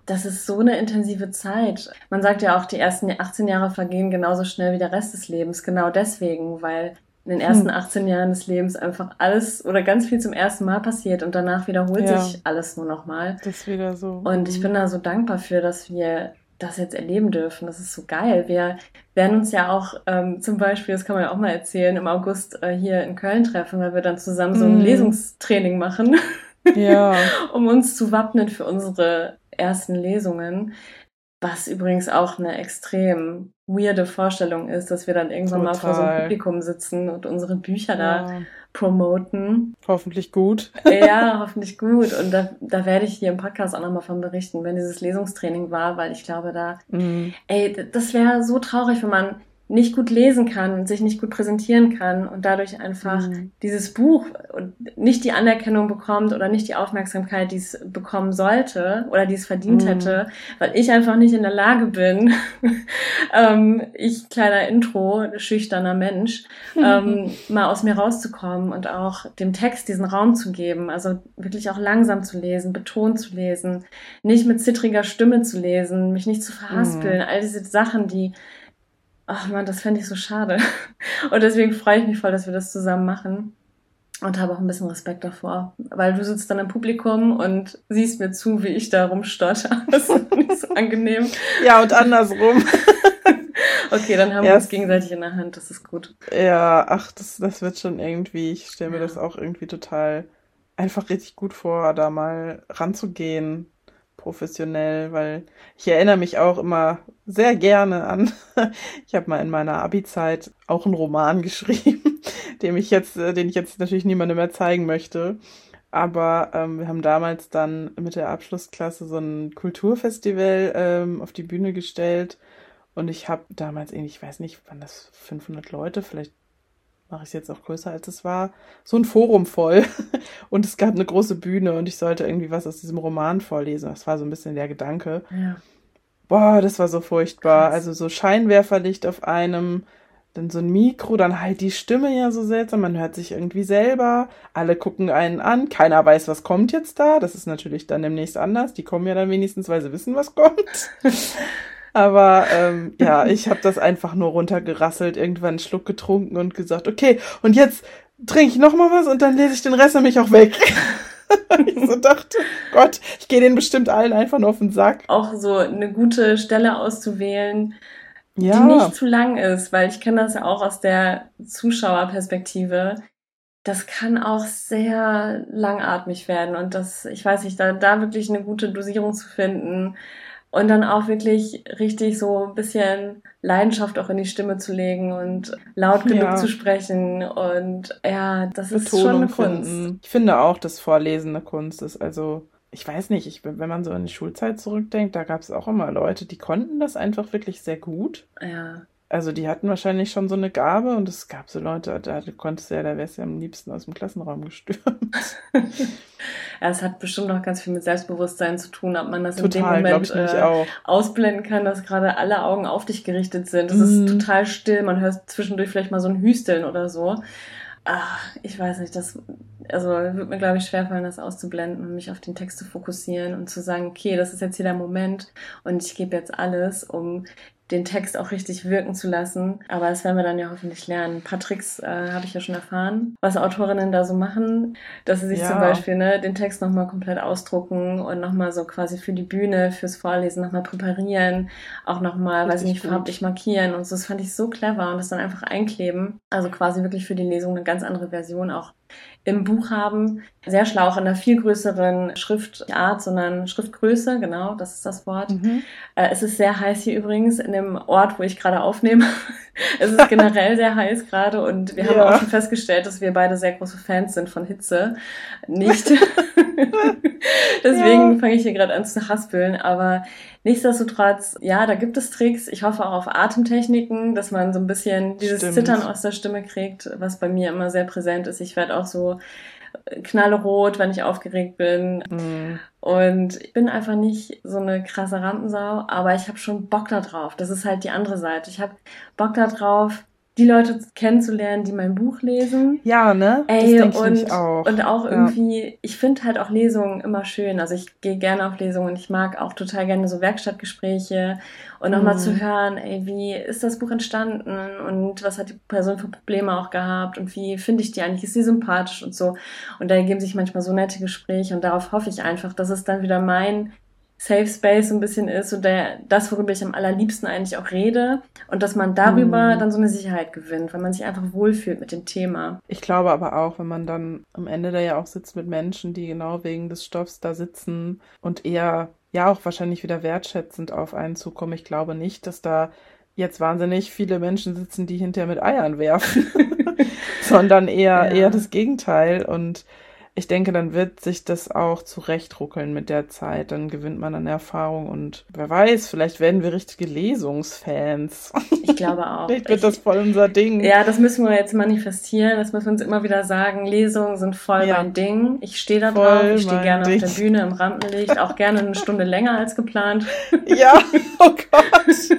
das ist so eine intensive Zeit. Man sagt ja auch, die ersten 18 Jahre vergehen genauso schnell wie der Rest des Lebens. Genau deswegen, weil in den ersten 18 hm. Jahren des Lebens einfach alles oder ganz viel zum ersten Mal passiert und danach wiederholt ja. sich alles nur nochmal. Das ist wieder so. Und ich hm. bin da so dankbar für, dass wir das jetzt erleben dürfen. Das ist so geil. Wir werden uns ja auch ähm, zum Beispiel, das kann man ja auch mal erzählen, im August äh, hier in Köln treffen, weil wir dann zusammen so ein mm. Lesungstraining machen. Ja. um uns zu wappnen für unsere ersten Lesungen. Was übrigens auch eine extrem weirde Vorstellung ist, dass wir dann irgendwann Total. mal vor so einem Publikum sitzen und unsere Bücher ja. da promoten. Hoffentlich gut. ja, hoffentlich gut. Und da, da werde ich hier im Podcast auch nochmal von berichten, wenn dieses Lesungstraining war, weil ich glaube, da, mhm. ey, das wäre so traurig, wenn man nicht gut lesen kann und sich nicht gut präsentieren kann und dadurch einfach mhm. dieses Buch nicht die Anerkennung bekommt oder nicht die Aufmerksamkeit, die es bekommen sollte oder die es verdient mhm. hätte, weil ich einfach nicht in der Lage bin, ähm, ich kleiner Intro, schüchterner Mensch, ähm, mal aus mir rauszukommen und auch dem Text diesen Raum zu geben, also wirklich auch langsam zu lesen, betont zu lesen, nicht mit zittriger Stimme zu lesen, mich nicht zu verhaspeln, mhm. all diese Sachen, die ach man, das fände ich so schade. Und deswegen freue ich mich voll, dass wir das zusammen machen. Und habe auch ein bisschen Respekt davor. Weil du sitzt dann im Publikum und siehst mir zu, wie ich da rumstotter. Das ist nicht so angenehm. Ja, und andersrum. okay, dann haben ja, wir uns gegenseitig in der Hand. Das ist gut. Ja, ach, das, das wird schon irgendwie. Ich stelle mir ja. das auch irgendwie total einfach richtig gut vor, da mal ranzugehen professionell, weil ich erinnere mich auch immer sehr gerne an, ich habe mal in meiner Abi-Zeit auch einen Roman geschrieben, dem ich jetzt, äh, den ich jetzt natürlich niemandem mehr zeigen möchte. Aber ähm, wir haben damals dann mit der Abschlussklasse so ein Kulturfestival ähm, auf die Bühne gestellt. Und ich habe damals ich weiß nicht, waren das 500 Leute, vielleicht mache ich es jetzt auch größer als es war, so ein Forum voll. Und es gab eine große Bühne und ich sollte irgendwie was aus diesem Roman vorlesen. Das war so ein bisschen der Gedanke. Ja. Boah, das war so furchtbar. Krass. Also so Scheinwerferlicht auf einem, dann so ein Mikro, dann halt die Stimme ja so seltsam. Man hört sich irgendwie selber. Alle gucken einen an. Keiner weiß, was kommt jetzt da. Das ist natürlich dann demnächst anders. Die kommen ja dann wenigstens, weil sie wissen, was kommt. Aber ähm, ja, ich habe das einfach nur runtergerasselt, irgendwann einen Schluck getrunken und gesagt, okay, und jetzt trinke ich noch mal was und dann lese ich den Rest nämlich auch weg. ich so dachte, Gott, ich gehe den bestimmt allen einfach nur auf den Sack. Auch so eine gute Stelle auszuwählen, ja. die nicht zu lang ist, weil ich kenne das ja auch aus der Zuschauerperspektive. Das kann auch sehr langatmig werden und das, ich weiß nicht, da, da wirklich eine gute Dosierung zu finden, und dann auch wirklich richtig so ein bisschen Leidenschaft auch in die Stimme zu legen und laut genug ja. zu sprechen. Und ja, das Betonung ist schon eine Kunst. Finden. Ich finde auch, dass Vorlesen eine Kunst ist. Also ich weiß nicht, ich, wenn man so in die Schulzeit zurückdenkt, da gab es auch immer Leute, die konnten das einfach wirklich sehr gut. Ja also die hatten wahrscheinlich schon so eine Gabe und es gab so Leute, da konntest du ja, da wärst du ja am liebsten aus dem Klassenraum gestürmt. ja, es hat bestimmt noch ganz viel mit Selbstbewusstsein zu tun, ob man das total, in dem Moment äh, ausblenden kann, dass gerade alle Augen auf dich gerichtet sind. Es mm. ist total still, man hört zwischendurch vielleicht mal so ein Hüsteln oder so. Ach, ich weiß nicht, das, also wird mir, glaube ich, schwerfallen, das auszublenden und mich auf den Text zu fokussieren und zu sagen, okay, das ist jetzt hier der Moment und ich gebe jetzt alles, um den Text auch richtig wirken zu lassen. Aber das werden wir dann ja hoffentlich lernen. Ein paar Tricks äh, habe ich ja schon erfahren, was Autorinnen da so machen, dass sie sich ja. zum Beispiel ne, den Text nochmal komplett ausdrucken und nochmal so quasi für die Bühne, fürs Vorlesen nochmal präparieren, auch nochmal, weiß ich nicht, farblich markieren und so. Das fand ich so clever und das dann einfach einkleben. Also quasi wirklich für die Lesung eine ganz andere Version auch im Buch haben. Sehr schlau, auch in einer viel größeren Schriftart, sondern Schriftgröße, genau, das ist das Wort. Mhm. Äh, es ist sehr heiß hier übrigens in dem Ort, wo ich gerade aufnehme. es ist generell sehr heiß gerade und wir ja. haben auch schon festgestellt, dass wir beide sehr große Fans sind von Hitze. Nicht. Deswegen ja. fange ich hier gerade an zu haspeln, aber Nichtsdestotrotz, ja, da gibt es Tricks. Ich hoffe auch auf Atemtechniken, dass man so ein bisschen dieses Stimmt. Zittern aus der Stimme kriegt, was bei mir immer sehr präsent ist. Ich werde auch so äh, knallrot, wenn ich aufgeregt bin. Mhm. Und ich bin einfach nicht so eine krasse Rampensau, aber ich habe schon Bock da drauf. Das ist halt die andere Seite. Ich habe Bock da drauf, die Leute kennenzulernen, die mein Buch lesen. Ja, ne? Ey, das und, ich auch. und auch irgendwie, ja. ich finde halt auch Lesungen immer schön. Also ich gehe gerne auf Lesungen. Ich mag auch total gerne so Werkstattgespräche und nochmal mhm. zu hören, ey, wie ist das Buch entstanden und was hat die Person für Probleme auch gehabt und wie finde ich die eigentlich, ist sie sympathisch und so. Und da ergeben sich manchmal so nette Gespräche und darauf hoffe ich einfach, dass es dann wieder mein Safe Space so ein bisschen ist und der, das, worüber ich am allerliebsten eigentlich auch rede und dass man darüber mhm. dann so eine Sicherheit gewinnt, weil man sich einfach wohlfühlt mit dem Thema. Ich glaube aber auch, wenn man dann am Ende da ja auch sitzt mit Menschen, die genau wegen des Stoffs da sitzen und eher ja auch wahrscheinlich wieder wertschätzend auf einen zukommen. Ich glaube nicht, dass da jetzt wahnsinnig viele Menschen sitzen, die hinterher mit Eiern werfen, sondern eher, ja. eher das Gegenteil und ich denke, dann wird sich das auch zurechtruckeln mit der Zeit. Dann gewinnt man an Erfahrung und wer weiß, vielleicht werden wir richtige Lesungsfans. Ich glaube auch. vielleicht wird ich, das voll unser Ding. Ja, das müssen wir jetzt manifestieren. Das müssen wir uns immer wieder sagen. Lesungen sind voll ja. mein Ding. Ich stehe da drauf. Ich stehe gerne Ding. auf der Bühne im Rampenlicht. Auch gerne eine Stunde länger als geplant. Ja, oh Gott.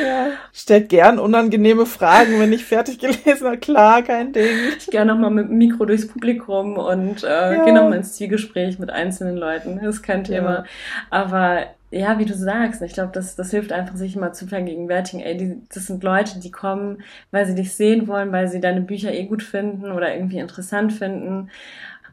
Ja. Stellt gern unangenehme Fragen, wenn ich fertig gelesen habe. Klar, kein Ding. Ich gehe nochmal mit dem Mikro durchs Publikum und äh, ja. gehe nochmal ins Zielgespräch mit einzelnen Leuten. Das ist kein Thema. Ja. Aber ja, wie du sagst, ich glaube, das, das hilft einfach, sich immer zu vergegenwärtigen. Ey, die, das sind Leute, die kommen, weil sie dich sehen wollen, weil sie deine Bücher eh gut finden oder irgendwie interessant finden.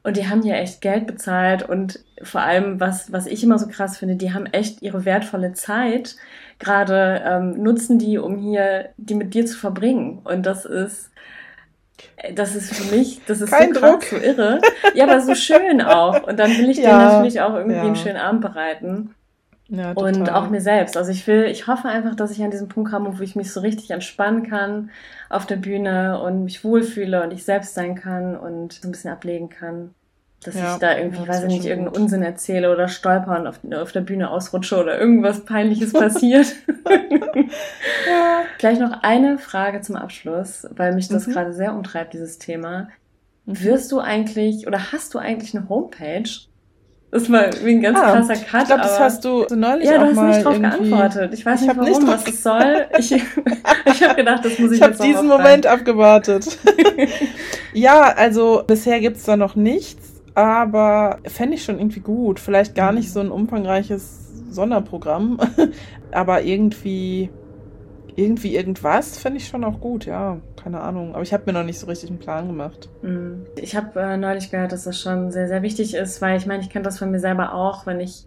Und die haben hier echt Geld bezahlt und vor allem, was, was ich immer so krass finde, die haben echt ihre wertvolle Zeit gerade ähm, nutzen die, um hier die mit dir zu verbringen. Und das ist, das ist für mich, das ist Kein so krass, Druck. so irre. Ja, aber so schön auch. Und dann will ich ja, denen natürlich auch irgendwie ja. einen schönen Abend bereiten. Ja, und auch mir selbst. Also ich will, ich hoffe einfach, dass ich an diesem Punkt komme, wo ich mich so richtig entspannen kann auf der Bühne und mich wohlfühle und ich selbst sein kann und so ein bisschen ablegen kann. Dass ja, ich da irgendwie, weiß ich nicht, irgendeinen gut. Unsinn erzähle oder stolpern auf, auf der Bühne ausrutsche oder irgendwas Peinliches passiert. ja. Vielleicht noch eine Frage zum Abschluss, weil mich das mhm. gerade sehr umtreibt, dieses Thema. Mhm. Wirst du eigentlich oder hast du eigentlich eine Homepage? Das war wie ein ganz ah, krasser Cut. Ich glaube, das hast du so neulich ja, du hast nicht drauf geantwortet. Ich weiß ich nicht warum, nicht was es soll. Ich, ich habe gedacht, das muss ich, ich jetzt Ich habe diesen Moment abgewartet. ja, also bisher gibt's da noch nichts aber fände ich schon irgendwie gut. Vielleicht gar nicht so ein umfangreiches Sonderprogramm, aber irgendwie, irgendwie irgendwas fände ich schon auch gut, ja. Keine Ahnung. Aber ich habe mir noch nicht so richtig einen Plan gemacht. Mhm. Ich habe äh, neulich gehört, dass das schon sehr, sehr wichtig ist, weil ich meine, ich kenne das von mir selber auch, wenn ich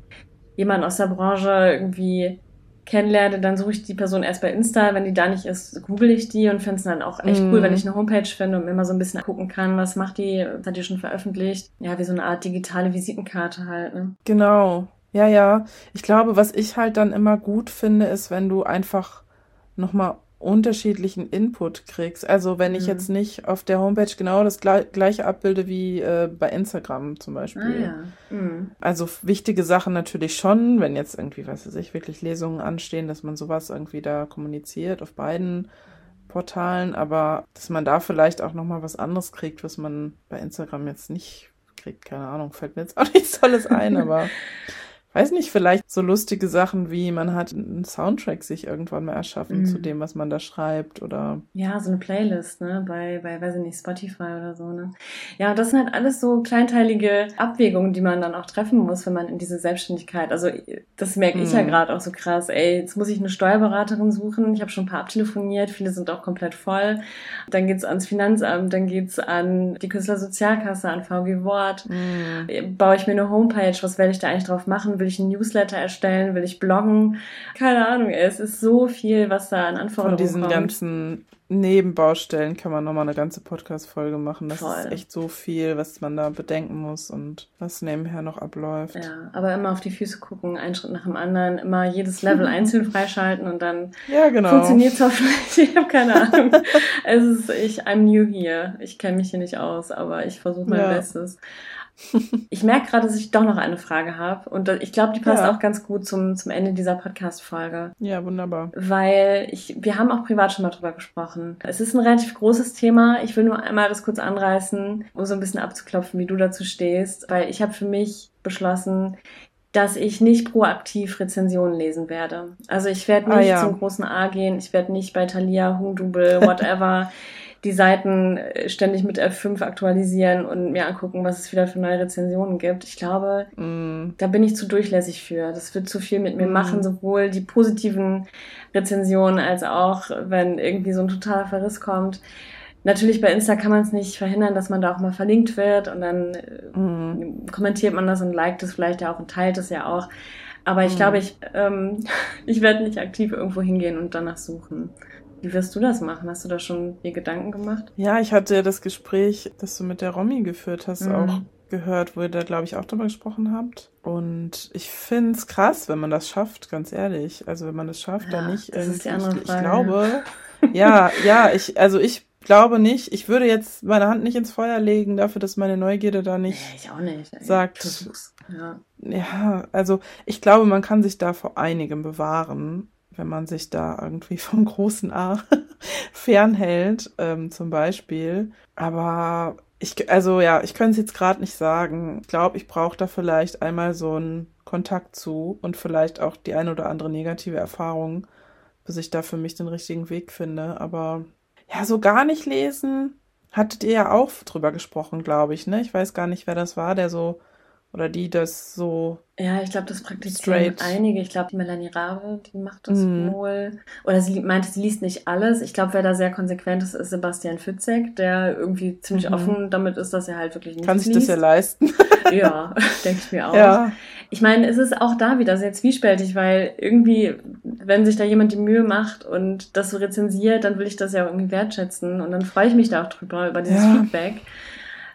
jemanden aus der Branche irgendwie kennenlerne, dann suche ich die Person erst bei Insta. Wenn die da nicht ist, google ich die und finde es dann auch echt mm. cool, wenn ich eine Homepage finde und mal so ein bisschen gucken kann, was macht die, was hat die schon veröffentlicht. Ja, wie so eine Art digitale Visitenkarte halt. Ne? Genau. Ja, ja. Ich glaube, was ich halt dann immer gut finde, ist, wenn du einfach nochmal unterschiedlichen Input kriegst. Also wenn ich mhm. jetzt nicht auf der Homepage genau das gleiche abbilde wie äh, bei Instagram zum Beispiel. Ah, ja. mhm. Also wichtige Sachen natürlich schon, wenn jetzt irgendwie, weiß ich, wirklich Lesungen anstehen, dass man sowas irgendwie da kommuniziert auf beiden Portalen, aber dass man da vielleicht auch nochmal was anderes kriegt, was man bei Instagram jetzt nicht kriegt, keine Ahnung, fällt mir jetzt auch nichts Tolles ein, aber weiß nicht, vielleicht so lustige Sachen wie man hat einen Soundtrack sich irgendwann mal erschaffen mm. zu dem, was man da schreibt oder. Ja, so eine Playlist, ne, bei, bei, weiß ich nicht, Spotify oder so, ne. Ja, das sind halt alles so kleinteilige Abwägungen, die man dann auch treffen muss, wenn man in diese Selbstständigkeit, also das merke mm. ich ja mhm. gerade auch so krass, ey, jetzt muss ich eine Steuerberaterin suchen, ich habe schon ein paar abtelefoniert, viele sind auch komplett voll. Dann geht's ans Finanzamt, dann geht's an die Künstlersozialkasse, an VG Wort. Mm. Baue ich mir eine Homepage, was werde ich da eigentlich drauf machen? Will ich einen Newsletter erstellen? Will ich bloggen? Keine Ahnung, ey, es ist so viel, was da an Anforderungen Von diesen kommt. ganzen Nebenbaustellen kann man nochmal eine ganze Podcast-Folge machen. Das Voll. ist echt so viel, was man da bedenken muss und was nebenher noch abläuft. Ja, aber immer auf die Füße gucken, einen Schritt nach dem anderen, immer jedes Level einzeln freischalten und dann ja, genau. funktioniert es hoffentlich. Ich habe keine Ahnung. es ist, ich, I'm new here. Ich kenne mich hier nicht aus, aber ich versuche mein ja. Bestes. Ich merke gerade, dass ich doch noch eine Frage habe. Und ich glaube, die passt ja. auch ganz gut zum, zum Ende dieser Podcast-Folge. Ja, wunderbar. Weil ich, wir haben auch privat schon mal drüber gesprochen. Es ist ein relativ großes Thema. Ich will nur einmal das kurz anreißen, um so ein bisschen abzuklopfen, wie du dazu stehst. Weil ich habe für mich beschlossen, dass ich nicht proaktiv Rezensionen lesen werde. Also ich werde ah, nicht ah, ja. zum großen A gehen, ich werde nicht bei Thalia, Hungdubel, whatever die Seiten äh, ständig mit F5 aktualisieren und mir angucken, was es wieder für neue Rezensionen gibt. Ich glaube, mm. da bin ich zu durchlässig für. Das wird zu viel mit mir mm. machen, sowohl die positiven Rezensionen als auch, wenn irgendwie so ein totaler Verriss kommt. Natürlich bei Insta kann man es nicht verhindern, dass man da auch mal verlinkt wird und dann mm. kommentiert man das und liked es vielleicht ja auch und teilt es ja auch. Aber ich mm. glaube, ich, ähm, ich werde nicht aktiv irgendwo hingehen und danach suchen. Wie wirst du das machen? Hast du da schon dir Gedanken gemacht? Ja, ich hatte ja das Gespräch, das du mit der Romy geführt hast, mhm. auch gehört, wo ihr da, glaube ich, auch drüber gesprochen habt. Und ich finde es krass, wenn man das schafft, ganz ehrlich. Also wenn man es schafft, ja, dann nicht das. Ist die andere Frage. Ich glaube, ja, ja, ich, also ich glaube nicht. Ich würde jetzt meine Hand nicht ins Feuer legen dafür, dass meine Neugierde da nicht, nee, ich auch nicht sagt. Ja. ja, also ich glaube, man kann sich da vor einigem bewahren wenn man sich da irgendwie vom großen A fernhält, ähm, zum Beispiel. Aber ich, also ja, ich könnte es jetzt gerade nicht sagen. Ich glaube, ich brauche da vielleicht einmal so einen Kontakt zu und vielleicht auch die eine oder andere negative Erfahrung, bis ich da für mich den richtigen Weg finde. Aber ja, so gar nicht lesen, hattet ihr ja auch drüber gesprochen, glaube ich, ne? Ich weiß gar nicht, wer das war, der so oder die das so. Ja, ich glaube, das praktizieren straight. einige. Ich glaube, die Melanie Rabe, die macht das mm. wohl. Oder sie meinte, sie liest nicht alles. Ich glaube, wer da sehr konsequent ist, ist Sebastian Fitzek, der irgendwie ziemlich mhm. offen damit ist, dass er halt wirklich nicht Kann sich das ja leisten. ja, denke ich mir auch. Ja. Ich meine, es ist auch da wieder sehr zwiespältig, weil irgendwie, wenn sich da jemand die Mühe macht und das so rezensiert, dann will ich das ja irgendwie wertschätzen und dann freue ich mich da auch drüber, über dieses ja. Feedback.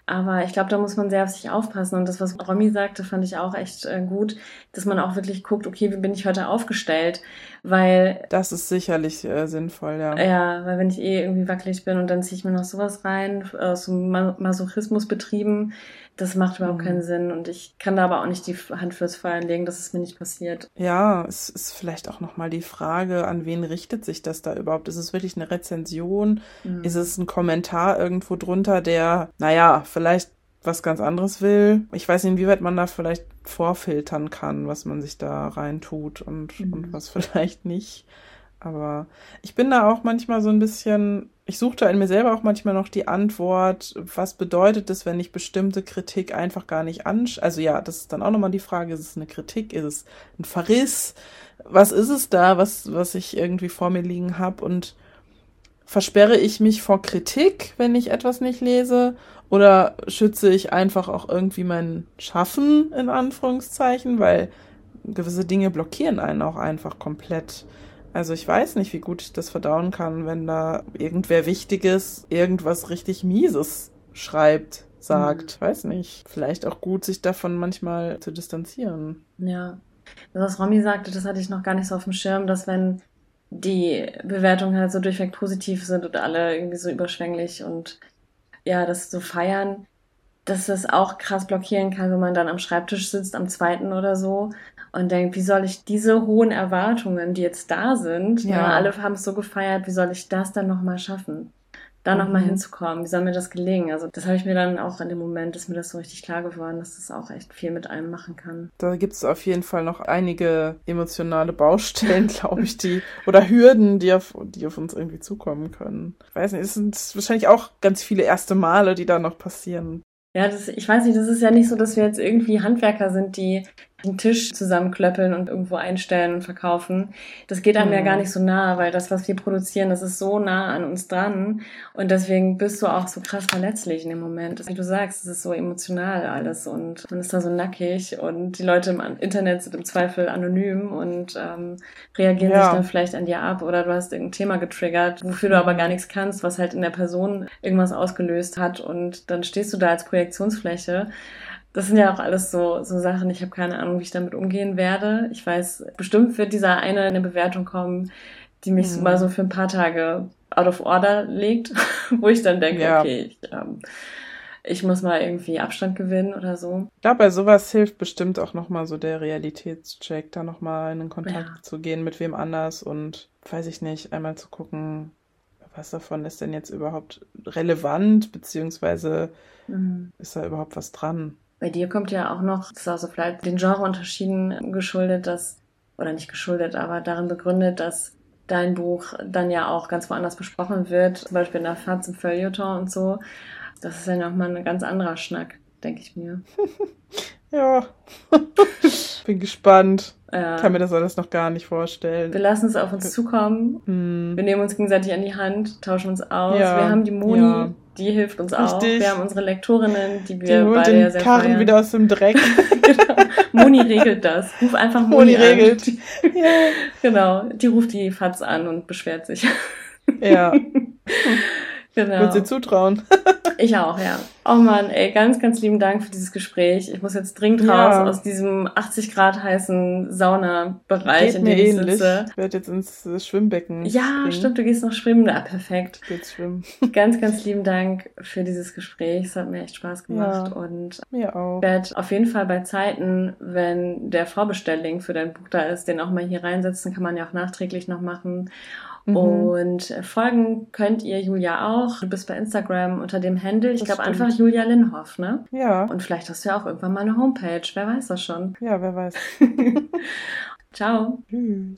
Aber ich glaube, da muss man sehr auf sich aufpassen. Und das, was Romy sagte, fand ich auch echt äh, gut, dass man auch wirklich guckt, okay, wie bin ich heute aufgestellt? Weil. Das ist sicherlich äh, sinnvoll, ja. Ja, weil wenn ich eh irgendwie wackelig bin und dann ziehe ich mir noch sowas rein, aus so Masochismus betrieben, das macht überhaupt mhm. keinen Sinn und ich kann da aber auch nicht die Hand fürs Feuer legen, dass es mir nicht passiert. Ja, es ist vielleicht auch nochmal die Frage, an wen richtet sich das da überhaupt? Ist es wirklich eine Rezension? Mhm. Ist es ein Kommentar irgendwo drunter, der, naja, vielleicht was ganz anderes will? Ich weiß nicht, inwieweit man da vielleicht vorfiltern kann, was man sich da reintut und, mhm. und was vielleicht nicht. Aber ich bin da auch manchmal so ein bisschen ich suchte in mir selber auch manchmal noch die Antwort, was bedeutet es, wenn ich bestimmte Kritik einfach gar nicht anschaue? Also ja, das ist dann auch nochmal die Frage, ist es eine Kritik, ist es ein Verriss? Was ist es da, was, was ich irgendwie vor mir liegen habe? Und versperre ich mich vor Kritik, wenn ich etwas nicht lese? Oder schütze ich einfach auch irgendwie mein Schaffen, in Anführungszeichen? Weil gewisse Dinge blockieren einen auch einfach komplett. Also ich weiß nicht, wie gut ich das verdauen kann, wenn da irgendwer Wichtiges irgendwas richtig Mieses schreibt, sagt. Mhm. Weiß nicht. Vielleicht auch gut, sich davon manchmal zu distanzieren. Ja. Das, was Romy sagte, das hatte ich noch gar nicht so auf dem Schirm, dass wenn die Bewertungen halt so durchweg positiv sind und alle irgendwie so überschwänglich und ja, das so feiern, dass das auch krass blockieren kann, wenn man dann am Schreibtisch sitzt, am zweiten oder so und denkt, wie soll ich diese hohen Erwartungen, die jetzt da sind, ja. ja alle haben es so gefeiert, wie soll ich das dann nochmal schaffen? da mhm. nochmal hinzukommen? Wie soll mir das gelingen? Also das habe ich mir dann auch in dem Moment, ist mir das so richtig klar geworden, dass das auch echt viel mit einem machen kann. Da gibt es auf jeden Fall noch einige emotionale Baustellen, glaube ich, die oder Hürden, die auf, die auf uns irgendwie zukommen können. Ich weiß nicht, es sind wahrscheinlich auch ganz viele erste Male, die da noch passieren. Ja, das, ich weiß nicht, das ist ja nicht so, dass wir jetzt irgendwie Handwerker sind, die einen Tisch zusammenklöppeln und irgendwo einstellen und verkaufen. Das geht einem mhm. ja gar nicht so nah, weil das, was wir produzieren, das ist so nah an uns dran. Und deswegen bist du auch so krass verletzlich in dem Moment. Wie du sagst, es ist so emotional alles und man ist da so nackig und die Leute im Internet sind im Zweifel anonym und ähm, reagieren ja. sich dann vielleicht an dir ab oder du hast irgendein Thema getriggert, wofür du aber gar nichts kannst, was halt in der Person irgendwas ausgelöst hat und dann stehst du da als Projektionsfläche das sind ja auch alles so, so Sachen. Ich habe keine Ahnung, wie ich damit umgehen werde. Ich weiß, bestimmt wird dieser eine eine Bewertung kommen, die mich mhm. mal so für ein paar Tage out of order legt, wo ich dann denke, ja. okay, ich, ähm, ich muss mal irgendwie Abstand gewinnen oder so. Glaube, bei sowas hilft bestimmt auch nochmal so der Realitätscheck, da nochmal in den Kontakt ja. zu gehen mit wem anders und, weiß ich nicht, einmal zu gucken, was davon ist denn jetzt überhaupt relevant, beziehungsweise mhm. ist da überhaupt was dran? Bei dir kommt ja auch noch, das ist also vielleicht den Genreunterschieden geschuldet, dass, oder nicht geschuldet, aber darin begründet, dass dein Buch dann ja auch ganz woanders besprochen wird, zum Beispiel in der Faz im Feuilleton und so. Das ist ja nochmal ein ganz anderer Schnack, denke ich mir. ja, bin gespannt. Ja. Kann mir das alles noch gar nicht vorstellen. Wir lassen es auf uns zukommen. Mm. Wir nehmen uns gegenseitig an die Hand, tauschen uns aus. Ja. Wir haben die Moni, ja die hilft uns auch. Richtig. Wir haben unsere Lektorinnen, die wir die beide den sehr Karren feiern. wieder aus dem Dreck. genau. Moni regelt das. Ruf einfach Moni, Moni regelt. ja. Genau, die ruft die Fatz an und beschwert sich. ja. Genau. Würde sie zutrauen. ich auch, ja. Oh Mann, ey, ganz, ganz lieben Dank für dieses Gespräch. Ich muss jetzt dringend ja. raus aus diesem 80 Grad heißen Saunabereich, in dem ich ähnlich. sitze. Ich werde jetzt ins Schwimmbecken. Ja, springen. stimmt, du gehst noch schwimmen. Ja, perfekt. Geht's schwimmen. Ganz, ganz lieben Dank für dieses Gespräch. Es hat mir echt Spaß gemacht. Ja, und mir auch. Ich werde auf jeden Fall bei Zeiten, wenn der Vorbestelllink für dein Buch da ist, den auch mal hier reinsetzen. Kann man ja auch nachträglich noch machen. Mhm. Und folgen könnt ihr Julia auch. Du bist bei Instagram unter dem Handle, ich glaube einfach Julia Linhoff, ne? Ja. Und vielleicht hast du ja auch irgendwann mal eine Homepage, wer weiß das schon. Ja, wer weiß. Ciao. Tschüss.